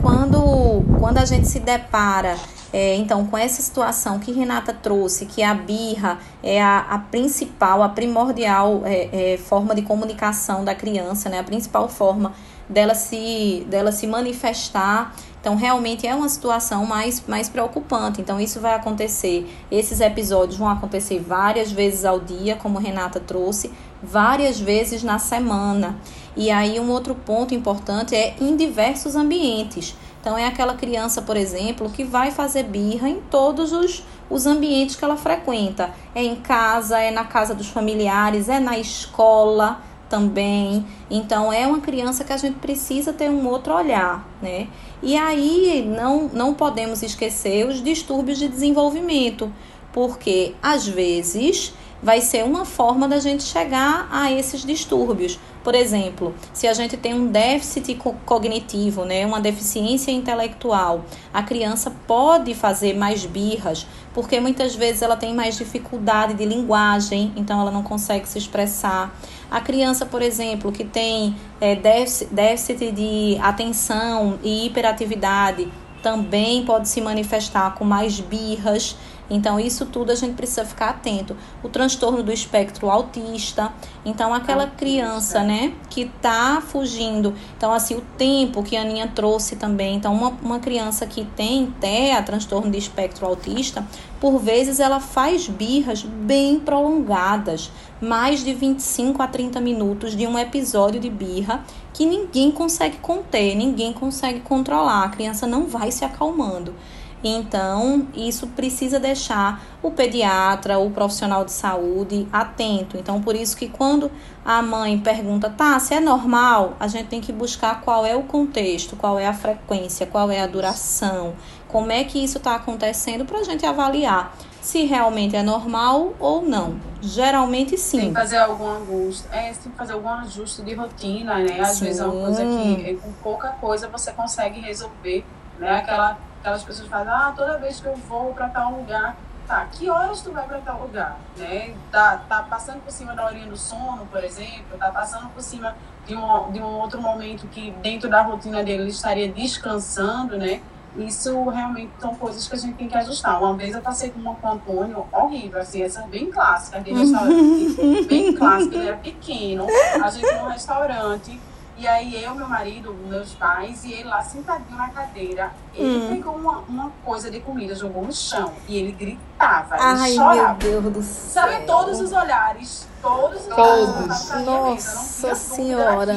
Quando, quando a gente se depara é, então, com essa situação que Renata trouxe, que a birra é a, a principal, a primordial é, é, forma de comunicação da criança, né? A principal forma dela se, dela se manifestar. Então, realmente é uma situação mais, mais preocupante. Então, isso vai acontecer, esses episódios vão acontecer várias vezes ao dia, como Renata trouxe, várias vezes na semana. E aí, um outro ponto importante é em diversos ambientes. Então, é aquela criança, por exemplo, que vai fazer birra em todos os, os ambientes que ela frequenta. É em casa, é na casa dos familiares, é na escola também. Então, é uma criança que a gente precisa ter um outro olhar, né? E aí, não, não podemos esquecer os distúrbios de desenvolvimento, porque às vezes vai ser uma forma da gente chegar a esses distúrbios. Por exemplo, se a gente tem um déficit cognitivo, né, uma deficiência intelectual, a criança pode fazer mais birras, porque muitas vezes ela tem mais dificuldade de linguagem, então ela não consegue se expressar. A criança, por exemplo, que tem é, déficit de atenção e hiperatividade, também pode se manifestar com mais birras. Então, isso tudo a gente precisa ficar atento. O transtorno do espectro autista. Então, aquela criança, né, que tá fugindo. Então, assim, o tempo que a Aninha trouxe também. Então, uma, uma criança que tem TEA, transtorno de espectro autista, por vezes ela faz birras bem prolongadas mais de 25 a 30 minutos de um episódio de birra que ninguém consegue conter, ninguém consegue controlar. A criança não vai se acalmando. Então, isso precisa deixar o pediatra, o profissional de saúde atento. Então, por isso que quando a mãe pergunta, tá, se é normal, a gente tem que buscar qual é o contexto, qual é a frequência, qual é a duração, como é que isso está acontecendo para a gente avaliar se realmente é normal ou não. Geralmente sim. Tem que fazer algum ajuste. É, tem que fazer algum ajuste de rotina, né? Às sim. vezes é uma coisa que com pouca coisa você consegue resolver, né? Aquela Aquelas pessoas falam, ah, toda vez que eu vou para tal lugar, tá, que horas tu vai para tal lugar, né? Tá, tá passando por cima da horinha do sono, por exemplo, tá passando por cima de um, de um outro momento que dentro da rotina dele ele estaria descansando, né? Isso realmente são coisas que a gente tem que ajustar. Uma vez eu passei com uma com Antônio horrível, assim, essa bem clássica, aquele restaurante bem clássico, ele era pequeno, a gente num restaurante, e aí eu, meu marido, meus pais, e ele lá sentadinho na cadeira, ele hum. pegou uma, uma coisa de comida, jogou no chão. E ele gritava, Ai, ele chorava. meu Deus do céu. Sabe, todos os olhares, todos os todos. olhares. Nossa senhora.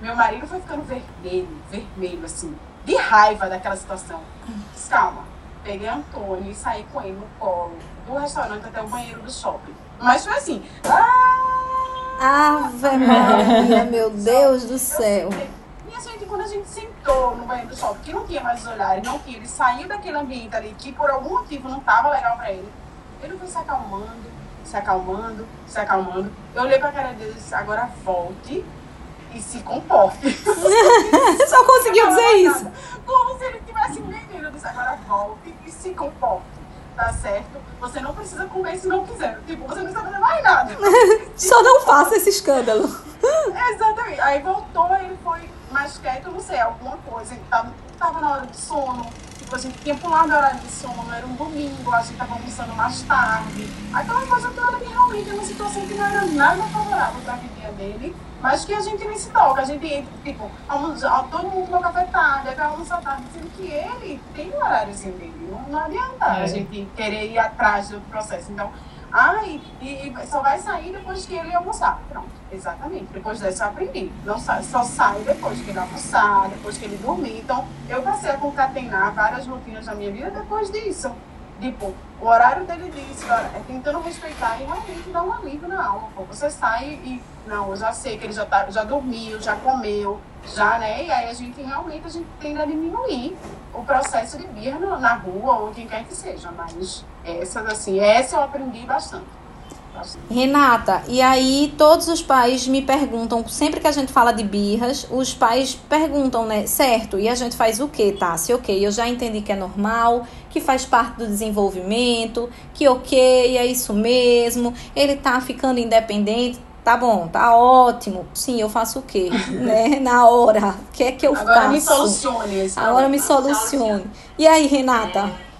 Meu marido foi ficando vermelho, vermelho, assim, de raiva daquela situação. Disse, calma, peguei Antônio e saí com ele no colo do restaurante até o banheiro do shopping. Mas foi assim, ah! Ave Maria, meu Deus do céu. E a gente, quando a gente sentou no banheiro do shopping, que não tinha mais os olhares, não tinha, ele saiu daquele ambiente ali, que por algum motivo não estava legal para ele, ele foi se acalmando, se acalmando, se acalmando. Eu olhei pra cara dele e disse, agora volte e se comporte. Só conseguiu dizer isso. Como se ele tivesse entendido. Eu disse, agora volte e se comporte tá certo? Você não precisa comer se não quiser. Tipo, você não precisa fazer mais nada. Só não faça esse escândalo. Exatamente. Aí voltou, ele foi mais quieto, não sei, alguma coisa. Ele tava, tava na hora de sono. Tipo, a gente tinha pulado a hora de sono, era um domingo, a gente tava almoçando mais tarde. Aquela coisa toda que realmente é uma situação que não era nada favorável pra vida dele. Mas que a gente nem se toca, a gente, tipo, almoça, todo mundo toma café tarde, vai almoçar tarde, sendo que ele tem um horáriozinho dele. Não, não adianta é. a gente querer ir atrás do processo. Então, ai, e, só vai sair depois que ele almoçar. Pronto, exatamente. Depois disso eu aprendi. Não sai, só sai depois que ele almoçar, depois que ele dormir. Então, eu passei a concatenar várias rotinas da minha vida depois disso. Tipo, o horário dele disse, é tentando respeitar e realmente dar um alívio na alma. Pô. Você sai e, não, eu já sei que ele já, tá, já dormiu, já comeu, já, né? E aí a gente realmente a gente tende a diminuir o processo de birra na rua ou quem quer que seja. Mas essas, assim, essa eu aprendi bastante. Renata, e aí todos os pais me perguntam, sempre que a gente fala de birras, os pais perguntam, né, certo, e a gente faz o que? Se ok, eu já entendi que é normal, que faz parte do desenvolvimento, que ok, é isso mesmo, ele tá ficando independente, tá bom, tá ótimo, sim, eu faço o quê, né, na hora, o que é que eu Agora faço? me solucione. Agora me solucione. E aí, Renata? É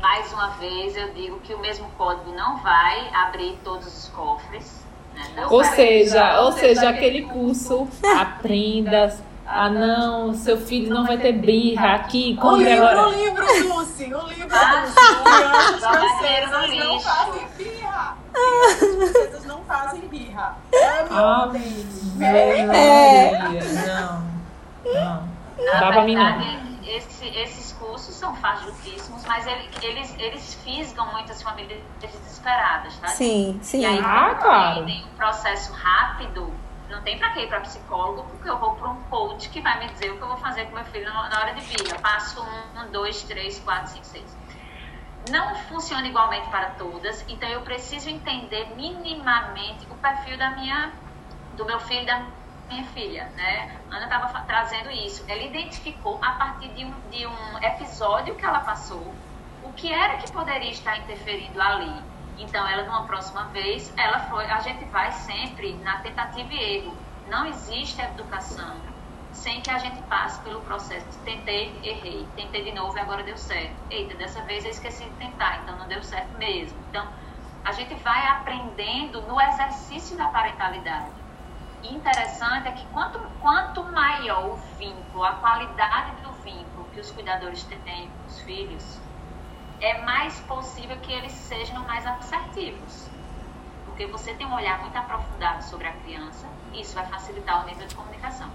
mais uma vez, eu digo que o mesmo código não vai abrir todos os cofres. Né? Ou seja, ou seja, aquele curso aprenda ah, não, seu filho não vai ter birra aqui. O livro, agora. o livro, Lucy, o livro, ah, Lucy. As francesas não fazem birra. As francesas não fazem birra. Ah, é. Não, não. Na Dá pra mim não. Esse, esses cursos são fajutíssimos, mas ele, eles, eles fisgam muitas famílias desesperadas, tá? Sim, sim. E aí, ah, claro. tem um processo rápido, não tem pra quê ir pra psicólogo, porque eu vou pra um coach que vai me dizer o que eu vou fazer com meu filho na hora de vida. Passo um, um dois, três, quatro, cinco, seis. Não funciona igualmente para todas, então eu preciso entender minimamente o perfil da minha, do meu filho e da minha filha, né? Ana estava trazendo isso. Ela identificou a partir de um, de um episódio que ela passou o que era que poderia estar interferindo ali. Então, ela, numa próxima vez, ela foi. A gente vai sempre na tentativa e erro. Não existe educação sem que a gente passe pelo processo. Tentei, errei, tentei de novo e agora deu certo. Eita, dessa vez eu esqueci de tentar, então não deu certo mesmo. Então, a gente vai aprendendo no exercício da parentalidade interessante é que quanto, quanto maior o vínculo, a qualidade do vínculo que os cuidadores têm com os filhos, é mais possível que eles sejam mais assertivos. Porque você tem um olhar muito aprofundado sobre a criança e isso vai facilitar o nível de comunicação.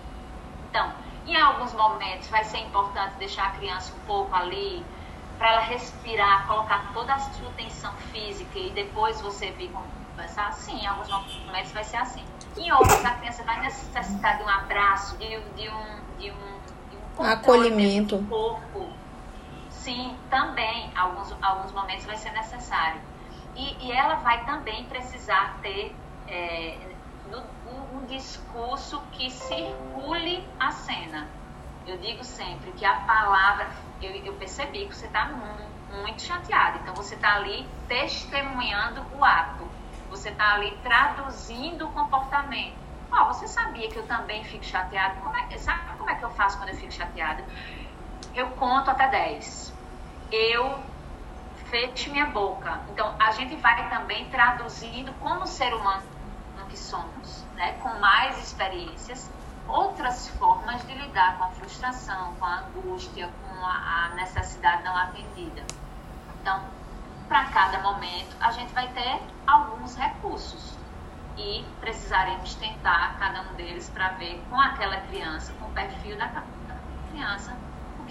Então, em alguns momentos vai ser importante deixar a criança um pouco ali para ela respirar, colocar toda a sua tensão física e depois você vir conversar. Sim, em alguns momentos vai ser assim. Em outros, a criança vai necessitar de um abraço, de, de um, de um, de um acolhimento do corpo. Sim, também, alguns, alguns momentos vai ser necessário. E, e ela vai também precisar ter é, um, um discurso que circule a cena. Eu digo sempre que a palavra, eu, eu percebi que você está muito, chateado, então você está ali testemunhando o ato você está ali traduzindo o comportamento. Oh, você sabia que eu também fico chateada? Como é, sabe como é que eu faço quando eu fico chateada? Eu conto até 10. Eu fecho minha boca. Então, a gente vai também traduzindo como ser humano que somos, né? com mais experiências, outras formas de lidar com a frustração, com a angústia, com a, a necessidade não atendida. Então, para cada momento, a gente vai ter alguns recursos e precisaremos tentar cada um deles para ver com aquela criança, com o perfil da criança,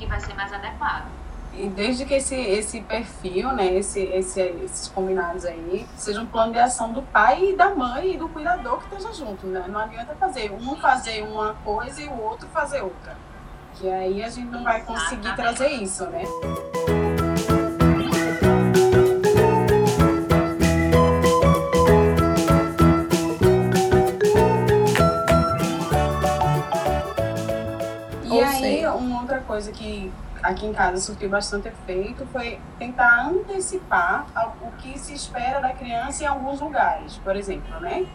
que vai ser mais adequado. E desde que esse, esse perfil, né, esse, esse, esses combinados aí, seja um plano de ação do pai e da mãe e do cuidador que esteja junto, né? Não adianta fazer um fazer uma coisa e o outro fazer outra. Que aí a gente não vai conseguir trazer isso, né? Coisa que aqui em casa surtiu bastante efeito foi tentar antecipar o que se espera da criança em alguns lugares, por exemplo, né?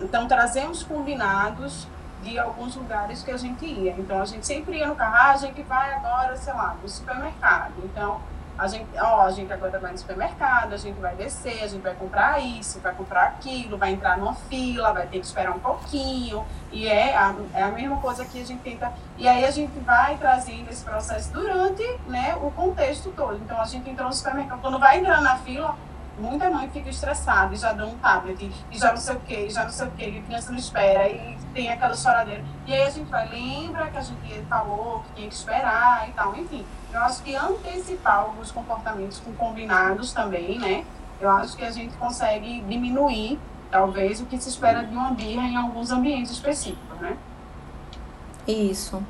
Então trazemos combinados de alguns lugares que a gente ia. Então a gente sempre ia no carro, ah, a gente vai agora, sei lá, no supermercado. Então a gente, ó, a gente agora vai no supermercado, a gente vai descer, a gente vai comprar isso, vai comprar aquilo, vai entrar numa fila, vai ter que esperar um pouquinho, e é a, é a mesma coisa que a gente tenta, e aí a gente vai trazendo esse processo durante, né, o contexto todo. Então a gente entrou no supermercado, quando vai entrar na fila, muita mãe fica estressada e já dá um tablet, e já não sei o que, já não sei o que, e a criança não espera, e tem aquela choradeira. E aí a gente vai, lembra que a gente falou que tinha que esperar e tal, enfim. Eu acho que antecipar alguns comportamentos com combinados também, né? Eu acho que a gente consegue diminuir, talvez, o que se espera de uma birra em alguns ambientes específicos, né? Isso.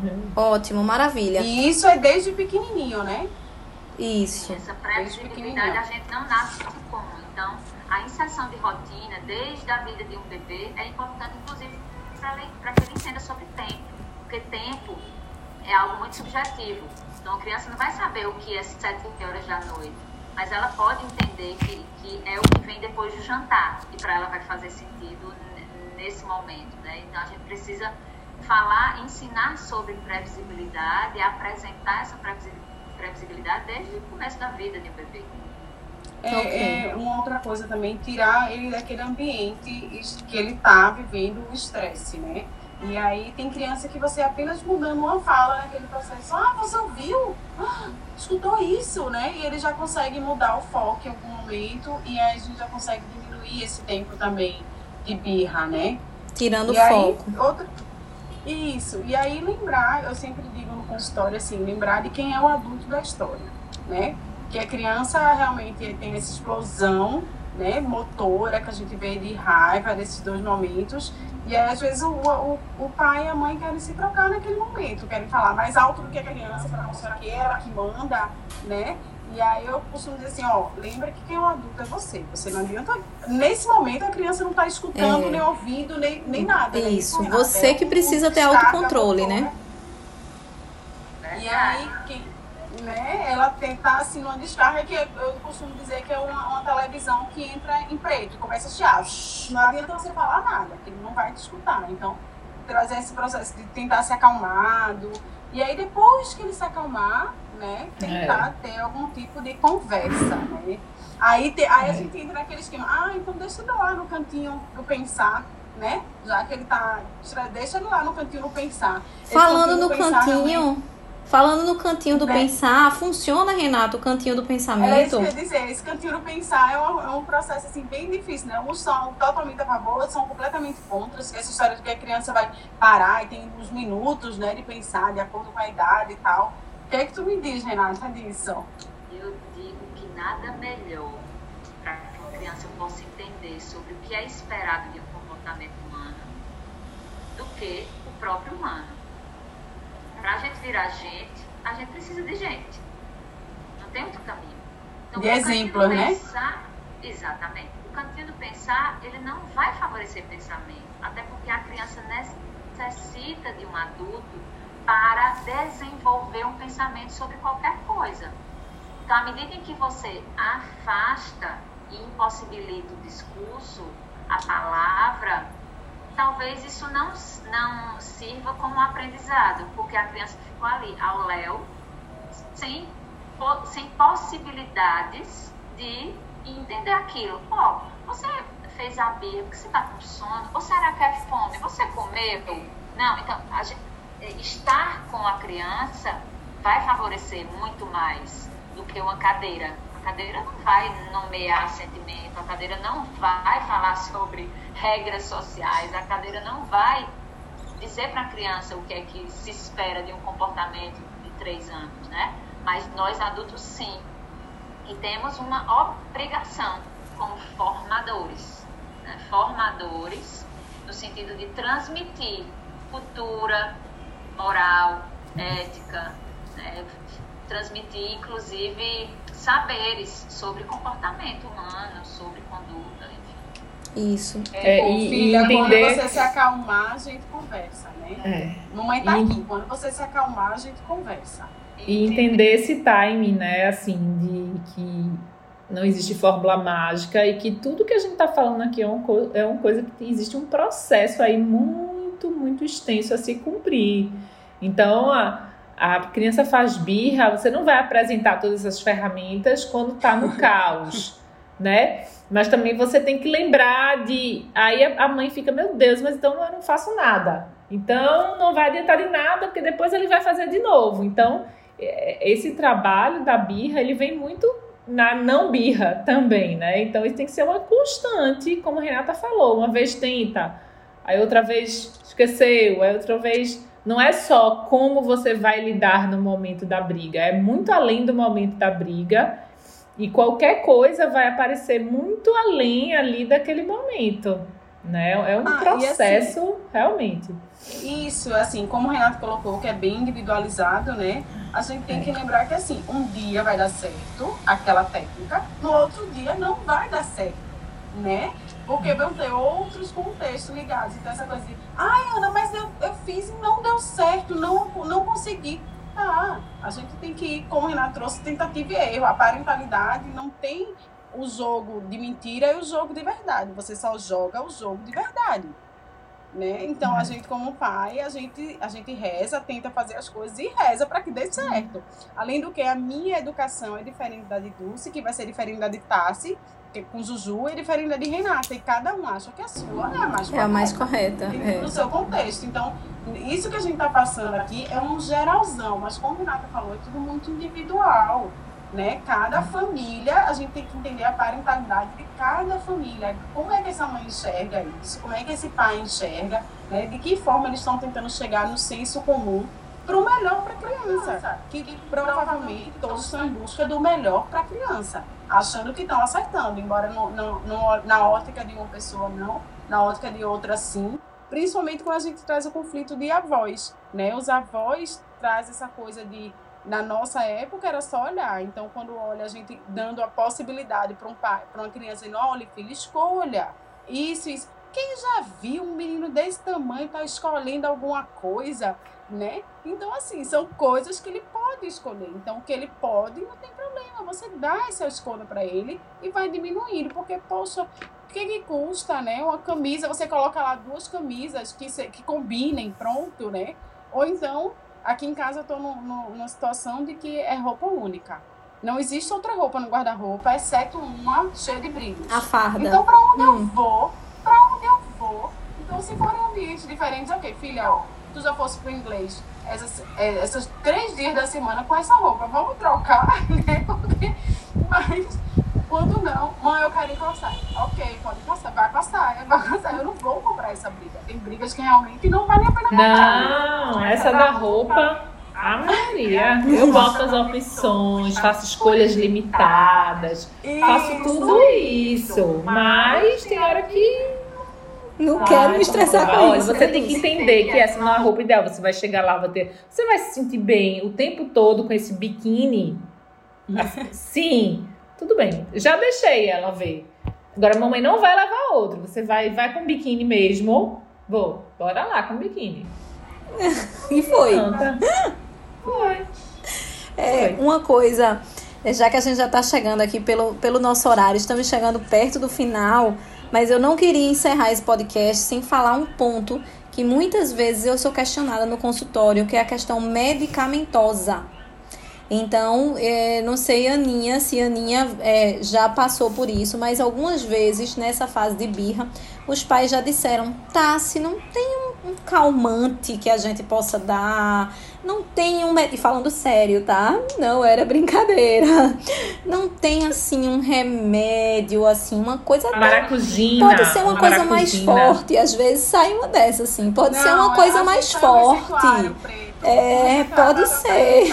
Uhum. Ótimo, maravilha. E isso é desde pequenininho, né? Isso. Essa previsibilidade a gente não nasce com. Então, a inserção de rotina, desde a vida de um bebê, é importante, inclusive, para que ele entenda sobre tempo. Porque tempo é algo muito subjetivo. Então, a criança não vai saber o que é sete horas da noite, mas ela pode entender que, que é o que vem depois do jantar. E para ela vai fazer sentido nesse momento. Né? Então, a gente precisa falar, ensinar sobre previsibilidade, apresentar essa previsibilidade desde o começo da vida de um bebê. É, é, uma outra coisa também, tirar ele daquele ambiente que ele está vivendo o estresse, né? E aí tem criança que você apenas mudando uma fala naquele processo, ah, você ouviu? Ah, escutou isso, né? E ele já consegue mudar o foco em algum momento e aí a gente já consegue diminuir esse tempo também de birra, né? Tirando o aí, foco. Outra, isso. E aí lembrar, eu sempre digo no consultório assim, lembrar de quem é o adulto da história, né? Que a criança realmente tem essa explosão, né, motora que a gente vê de raiva desses dois momentos. E aí, às vezes, o, o, o pai e a mãe querem se trocar naquele momento, querem falar mais alto do que a criança para mostrar que ela que manda, né? E aí eu costumo dizer assim, ó, lembra que quem é o adulto é você. Você não adianta. Nesse momento a criança não está escutando, é. nem ouvindo, nem, nem nada. Isso, né? você que precisa ter autocontrole, né? E aí, que, né, ela tentar assim numa descarga que eu costumo dizer que é uma, uma televisão que entra em preto começa a chiar. Não adianta você falar nada, que ele não vai te escutar. Então, trazer esse processo de tentar se acalmado. E aí depois que ele se acalmar, né? Tentar é. ter algum tipo de conversa, né? Aí, te, aí a é. gente entra naquele esquema, ah, então deixa ele lá no cantinho do pensar, né? Já que ele tá. Deixa ele lá no cantinho do pensar. Falando no cantinho. Falando no cantinho do né? pensar, funciona, Renato, o cantinho do pensamento? É isso que eu ia dizer, esse cantinho do pensar é um, é um processo assim, bem difícil, né? Uns são totalmente a favor, outros são completamente contra. Essa história de que a criança vai parar e tem uns minutos né, de pensar, de acordo com a idade e tal. O que é que tu me diz, Renata, disso? Eu digo que nada melhor para que uma criança possa entender sobre o que é esperado de um comportamento humano do que o próprio humano. Para a gente virar gente, a gente precisa de gente. Não tem outro caminho. Então, de exemplo, né? Pensar, exatamente. O cantinho do pensar, ele não vai favorecer pensamento. Até porque a criança necessita de um adulto para desenvolver um pensamento sobre qualquer coisa. Então, à medida em que você afasta e impossibilita o discurso, a palavra, talvez isso não, não sirva como aprendizado, porque a criança ficou ali ao léu, sem, sem possibilidades de entender aquilo. Ó, oh, você fez a birra porque você está com sono, ou será que é fome? Você comeu? Não, então, gente, é, estar com a criança vai favorecer muito mais do que uma cadeira. A cadeira não vai nomear sentimento, a cadeira não vai falar sobre regras sociais, a cadeira não vai dizer para a criança o que é que se espera de um comportamento de três anos, né? Mas nós adultos sim. E temos uma obrigação como formadores, né? formadores no sentido de transmitir cultura, moral, ética, né? Transmitir inclusive saberes sobre comportamento humano, sobre conduta, enfim. Isso. É, é e, filha, e entender... quando você se acalmar, a gente conversa, né? É. Mamãe tá e... aqui, quando você se acalmar, a gente conversa. E entender esse timing, né, assim, de que não existe fórmula mágica e que tudo que a gente está falando aqui é uma, é uma coisa que existe um processo aí muito, muito extenso a se cumprir. Então, a, a criança faz birra, você não vai apresentar todas essas ferramentas quando está no caos, né? Mas também você tem que lembrar de. Aí a mãe fica, meu Deus, mas então eu não faço nada. Então não vai adiantar de nada, porque depois ele vai fazer de novo. Então, é, esse trabalho da birra, ele vem muito na não birra também, né? Então isso tem que ser uma constante, como a Renata falou. Uma vez tenta, aí outra vez esqueceu, aí outra vez. Não é só como você vai lidar no momento da briga, é muito além do momento da briga. E qualquer coisa vai aparecer muito além ali daquele momento, né? É um ah, processo assim, realmente. Isso, assim, como o Renato colocou, que é bem individualizado, né? A gente tem é. que lembrar que assim, um dia vai dar certo aquela técnica, no outro dia não vai dar certo, né? Porque vão ter outros contextos ligados. Então, essa coisa de, ai, Ana, mas eu, eu fiz e não deu certo, não, não consegui. Ah, a gente tem que ir, como o Renato trouxe, tentativa e erro. A parentalidade não tem o jogo de mentira e o jogo de verdade. Você só joga o jogo de verdade. Né? Então a gente como pai, a gente, a gente reza, tenta fazer as coisas e reza para que dê certo. Além do que a minha educação é diferente da de Dulce, que vai ser diferente da de Tassi, que com Juju é diferente da de Renata, e cada um acha que a sua é a mais correta. É a mais correta. É. No seu contexto. Então, isso que a gente está passando aqui é um geralzão, mas como Renata falou, é tudo muito individual né? Cada família, a gente tem que entender a parentalidade de cada família. Como é que essa mãe enxerga isso? Como é que esse pai enxerga? Né? De que forma eles estão tentando chegar no senso comum para o melhor para a criança? Que, que provavelmente todos estão em busca do melhor para a criança, achando que estão acertando, embora no, na ótica de uma pessoa não, na ótica de outra sim. Principalmente quando a gente traz o conflito de avós, né? Os avós trazem essa coisa de na nossa época era só olhar. Então, quando olha, a gente dando a possibilidade para um pai, para uma criança, dizendo: olha, filho, escolha isso, isso. Quem já viu um menino desse tamanho tá escolhendo alguma coisa, né? Então, assim, são coisas que ele pode escolher. Então, o que ele pode, não tem problema. Você dá essa escolha para ele e vai diminuindo, porque, poxa, o que, que custa, né? Uma camisa, você coloca lá duas camisas que, se, que combinem, pronto, né? Ou então Aqui em casa eu tô no, no, numa situação de que é roupa única. Não existe outra roupa no guarda-roupa, exceto uma cheia de brilhos. A farda. Então, pra onde hum. eu vou, pra onde eu vou. Então, se for em ambientes diferentes, ok, filha, ó, tu já fosse pro inglês essas, é, essas três dias da semana com essa roupa, vamos trocar, né? Porque, mas quando não, mãe, eu quero ir passar. Ok, pode passar, vai passar, vai passar. Eu não vou comprar essa briga. Tem brigas que realmente não vale a pena comprar. Não, essa da roupa. Ah, Maria, eu boto as opções, faço escolhas limitadas, isso, faço tudo isso. Mas tem hora que. Não quero me estressar com isso. Você tem que entender que essa não é a roupa ideal. Você vai chegar lá, vai ter. Você vai se sentir bem o tempo todo com esse biquíni. Sim, tudo bem. Já deixei ela ver. Agora a mamãe não vai levar outro. Você vai, vai com biquíni mesmo. Vou, bora lá com biquíni. e foi. Foi. É, uma coisa, já que a gente já está chegando aqui pelo, pelo nosso horário, estamos chegando perto do final, mas eu não queria encerrar esse podcast sem falar um ponto que muitas vezes eu sou questionada no consultório, que é a questão medicamentosa. Então, é, não sei, Aninha, se Aninha é, já passou por isso, mas algumas vezes nessa fase de birra, os pais já disseram: tá, se não tem um, um calmante que a gente possa dar, não tem um. E falando sério, tá? Não era brincadeira. Não tem, assim, um remédio, assim, uma coisa. Maracujina. Pode ser uma, uma coisa mais forte, às vezes sai uma dessas, assim. Pode não, ser uma coisa mais forte. Claro, é, pode ser.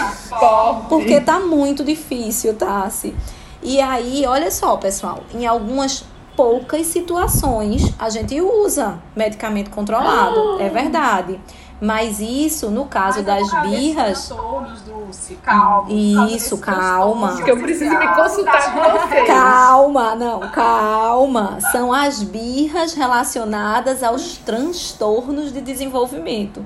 Porque tá muito difícil, Tassi. E aí, olha só, pessoal, em algumas poucas situações a gente usa medicamento controlado, é verdade. Mas isso, no caso Mas das birras. calma. Isso, calma. Que eu preciso me consultar com vocês. Calma, não, calma. São as birras relacionadas aos transtornos de desenvolvimento.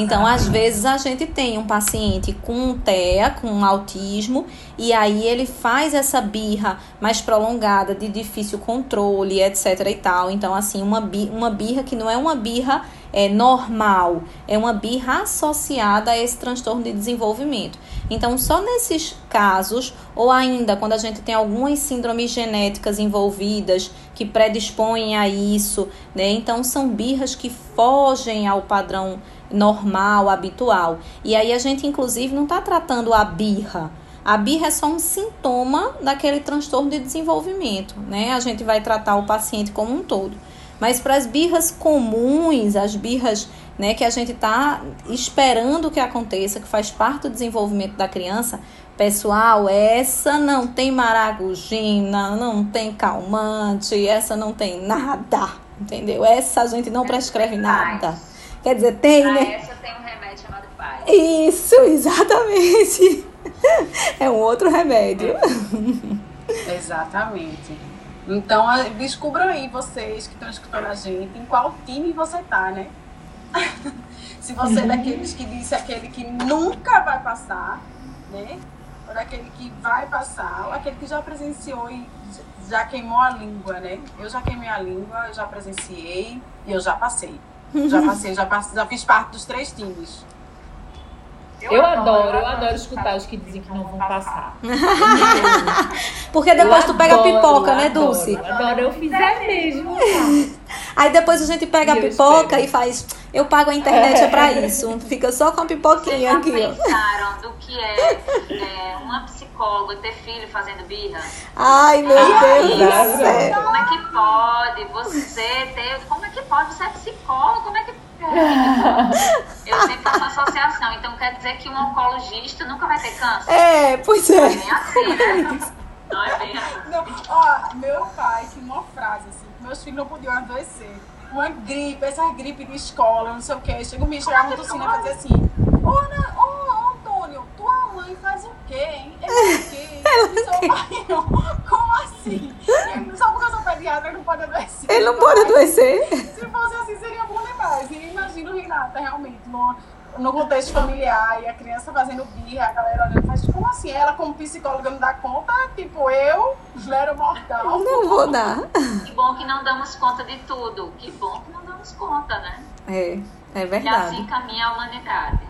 Então, às vezes, a gente tem um paciente com TEA, com autismo, e aí ele faz essa birra mais prolongada, de difícil controle, etc e tal. Então, assim, uma, birra, uma birra que não é uma birra é, normal, é uma birra associada a esse transtorno de desenvolvimento. Então, só nesses casos, ou ainda quando a gente tem algumas síndromes genéticas envolvidas que predispõem a isso, né? Então, são birras que fogem ao padrão normal, habitual. E aí a gente, inclusive, não está tratando a birra. A birra é só um sintoma daquele transtorno de desenvolvimento, né? A gente vai tratar o paciente como um todo. Mas para as birras comuns, as birras né, que a gente está esperando que aconteça, que faz parte do desenvolvimento da criança, pessoal, essa não tem maragugina, não tem calmante, essa não tem nada, entendeu? Essa a gente não prescreve nada. Quer dizer, tem, Ah, né? essa tem um remédio chamado pai. Isso, exatamente. É um outro remédio. Exatamente. Então, descubram aí, vocês que estão escutando a gente, em qual time você tá, né? Se você é daqueles que disse aquele que nunca vai passar, né? Ou daquele que vai passar, ou aquele que já presenciou e já queimou a língua, né? Eu já queimei a língua, eu já presenciei e eu já passei. Já passei, já, passe- já fiz parte dos três times. Eu adoro, eu adoro escutar os que dizem que não vão passar. Porque depois Eu tu pega a adoro, pipoca, né, adoro, Dulce? Adoro, eu fizer mesmo. Aí depois a gente pega a Eu pipoca espero. e faz. Eu pago a internet é pra isso. Fica só com a Vocês pipoquinha já aqui, ó. pensaram do que é, é, uma psicóloga ter filho fazendo birra? Ai, meu Deus do céu. Como é que pode você ter. Como é que pode? Você é psicólogo? Como é que pode? Eu sempre faço associação, então quer dizer que um oncologista nunca vai ter câncer? É, pois é. Bem assim, né? Não é bem assim. Não, ó, meu pai tinha uma frase assim, meus filhos não podiam adoecer. Uma gripe, essa gripe de escola, não sei o quê. Chega o chegava muito tossindo e fazia assim, ô, ô, ô, Antônio, mãe faz o quê, hein? Ela o quê? Eu sou pai, não. Como assim? Só porque eu sou pediatra, ele não pode adoecer. Ele não pode adoecer. Se fosse assim, seria bom demais. E imagina o Renata, realmente, no, no contexto familiar, e a criança fazendo birra, a galera olhando, faz como assim? Ela, como psicóloga, não dá conta? Tipo, eu, Lero Mortal. Não vou dar. Que bom que não damos conta de tudo. Que bom que não damos conta, né? É, é E assim verdade. caminha a humanidade.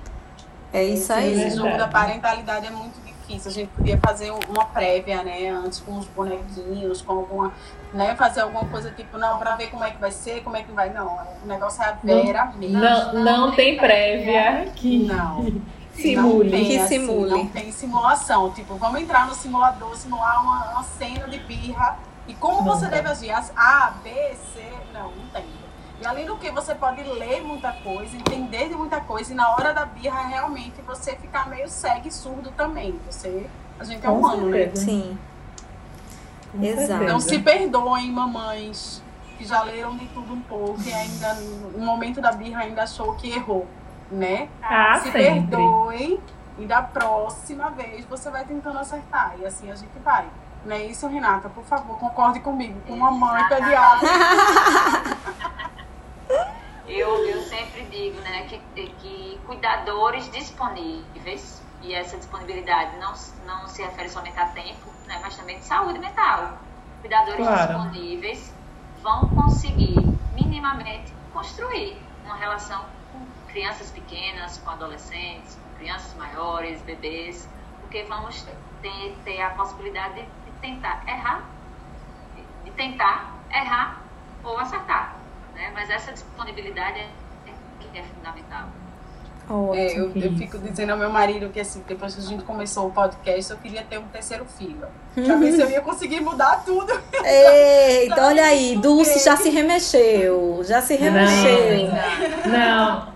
É isso Esse aí. jogo da parentalidade é muito difícil. A gente podia fazer uma prévia, né? Antes com os bonequinhos, com alguma. Né, fazer alguma coisa tipo, não, pra ver como é que vai ser, como é que vai. Não, o negócio é a Vera mesmo. Não, não tem prévia que Não. simule. Não tem, Que assim, simule. não tem simulação. Tipo, vamos entrar no simulador, simular uma, uma cena de birra. E como você Não. deve agir? A, B, C. Não, não tem. E além do que, você pode ler muita coisa, entender de muita coisa. E na hora da birra, realmente, você ficar meio cego e surdo também. Você, a gente é humano, né? Sim. Com Exato. certeza. Não se perdoem, mamães, que já leram de tudo um pouco e ainda, no momento da birra, ainda achou que errou, né? Ah, se sempre. perdoem e da próxima vez você vai tentando acertar. E assim a gente vai. Não é isso, Renata? Por favor, concorde comigo. Com uma mãe pediatra. Eu, eu sempre digo né, que, que cuidadores disponíveis, e essa disponibilidade não, não se refere somente a tempo, né, mas também de saúde mental. Cuidadores Claro. disponíveis vão conseguir minimamente construir uma relação com crianças pequenas, com adolescentes, com crianças maiores, bebês, porque vamos ter, ter a possibilidade de, de tentar errar, de- de tentar errar ou acertar né? Mas essa disponibilidade é, é, é fundamental. É, eu, eu fico dizendo ao meu marido que assim, depois que a gente começou o podcast, eu queria ter um terceiro filho. Pra ver se eu ia conseguir mudar tudo. Eita, olha aí, Dulce já se remexeu. Já se remexeu. Não,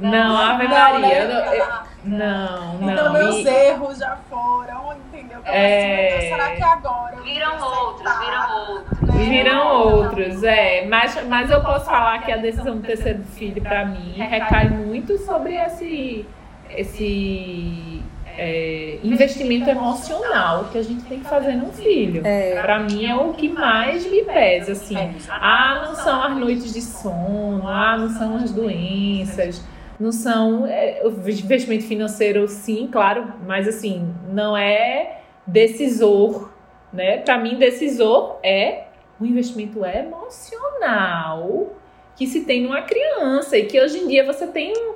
não, Ave Não, Maria. né? eu não- Não, não. Então meus e- erros já foram, entendeu? É. assim, será que agora? eu Viram outros, viram outros. Viram outros, é. Mas, mas eu posso falar que a decisão do terceiro filho, para mim, recai muito sobre esse, esse é, investimento emocional que a gente tem que fazer num filho. É. Para mim é o que mais me pesa, assim. É. Ah, não são as noites de sono, ah, não são as doenças, não são. É, investimento financeiro, sim, claro, mas assim, não é decisor, né? Para mim, decisor é um investimento emocional que se tem numa criança e que hoje em dia você tem um.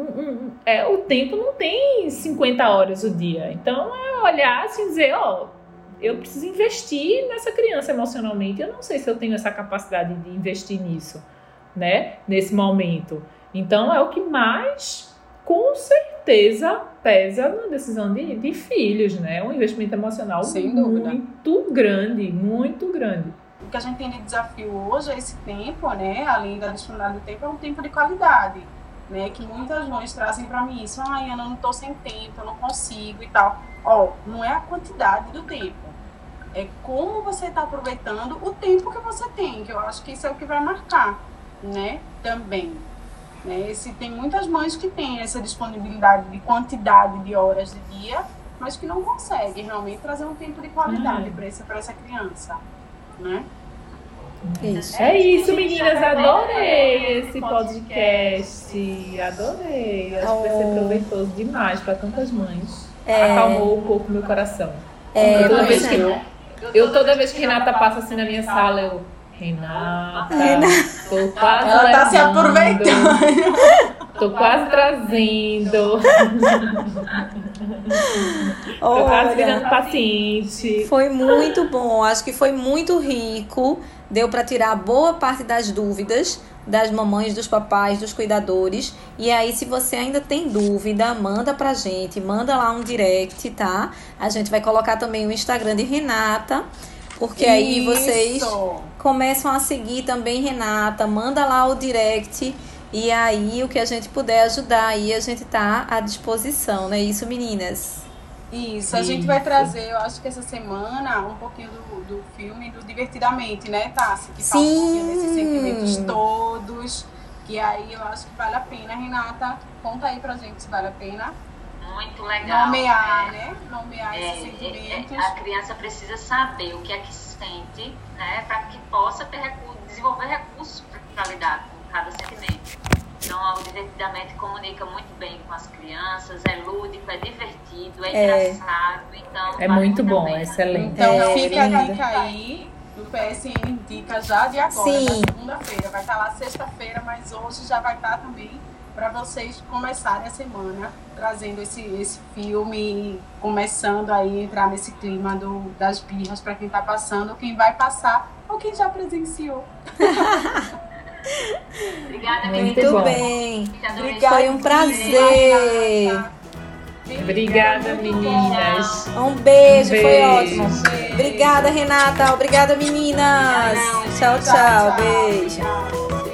um- um- é, o tempo não tem 50 horas o dia. Então é olhar assim e dizer, ó, eu preciso investir nessa criança emocionalmente. Eu não sei se eu tenho essa capacidade de investir nisso, né? Nesse momento. Então é o que mais, com certeza, pesa na decisão de, de filhos, né? Um investimento emocional Sem dúvida. muito grande, muito grande. O que a gente tem de desafio hoje é esse tempo, né? Além da disponibilidade do tempo, é um tempo de qualidade, né? Que muitas mães trazem para mim isso. Ai, Ana, eu não tô sem tempo, eu não consigo e tal. Ó, não é a quantidade do tempo. É como você está aproveitando o tempo que você tem, que eu acho que isso é o que vai marcar, né? Também. Né? Esse, tem muitas mães que têm essa disponibilidade de quantidade de horas de dia, mas que não conseguem realmente trazer um tempo de qualidade Hum. para essa, pra essa criança, né? Isso. É isso, meninas. Adorei esse podcast. Adorei. Acho que vai ser Oh. proveitoso demais para tantas mães. É. Acalmou um pouco meu coração. É, eu, toda vez é. que, eu toda vez que Renata passa assim na minha sala, eu. Renata, tô quase Ela tá se levando, aproveitando. Tô quase trazendo. Tô quase Olha, virando paciente. foi muito bom. Acho que foi muito rico. Deu para tirar boa parte das dúvidas das mamães, dos papais, dos cuidadores. E aí, se você ainda tem dúvida, manda pra gente, manda lá um direct, tá? A gente vai colocar também o Instagram de Renata, porque aí vocês Isso. começam a seguir também Renata, manda lá o direct e aí o que a gente puder ajudar aí a gente tá à disposição, né? Isso, meninas. Isso, a gente vai trazer, eu acho que essa semana, um pouquinho do, do filme do Divertidamente, né, Tassi? Que fala um Sim. pouquinho desses sentimentos todos. Que aí eu acho que vale a pena, Renata. Conta aí pra gente se vale a pena. Muito legal. Nomear, é. né? Nomear É, esses sentimentos. é, a criança precisa saber o que é que sente, né, para que possa ter desenvolver recursos para lidar com cada sentimento. Então, o Divertidamente comunica muito bem com as crianças, é lúdico, é divertido, é, É. engraçado. Então, É muito bom, pena. excelente. Então É, fica a dica aí do PSN Indica já de agora, segunda-feira. Vai estar lá sexta-feira, mas hoje já vai estar também para vocês começarem a semana trazendo esse, esse filme, começando aí a entrar nesse clima do, das birras para quem está passando, quem vai passar, ou quem já presenciou. Obrigada, Muito meninas. Muito bom. bem. Obrigada, Foi um prazer. Obrigada, meninas. Um beijo, foi Beijo. ótimo. Obrigada, Renata. Obrigada, meninas. Tchau, tchau. Beijo.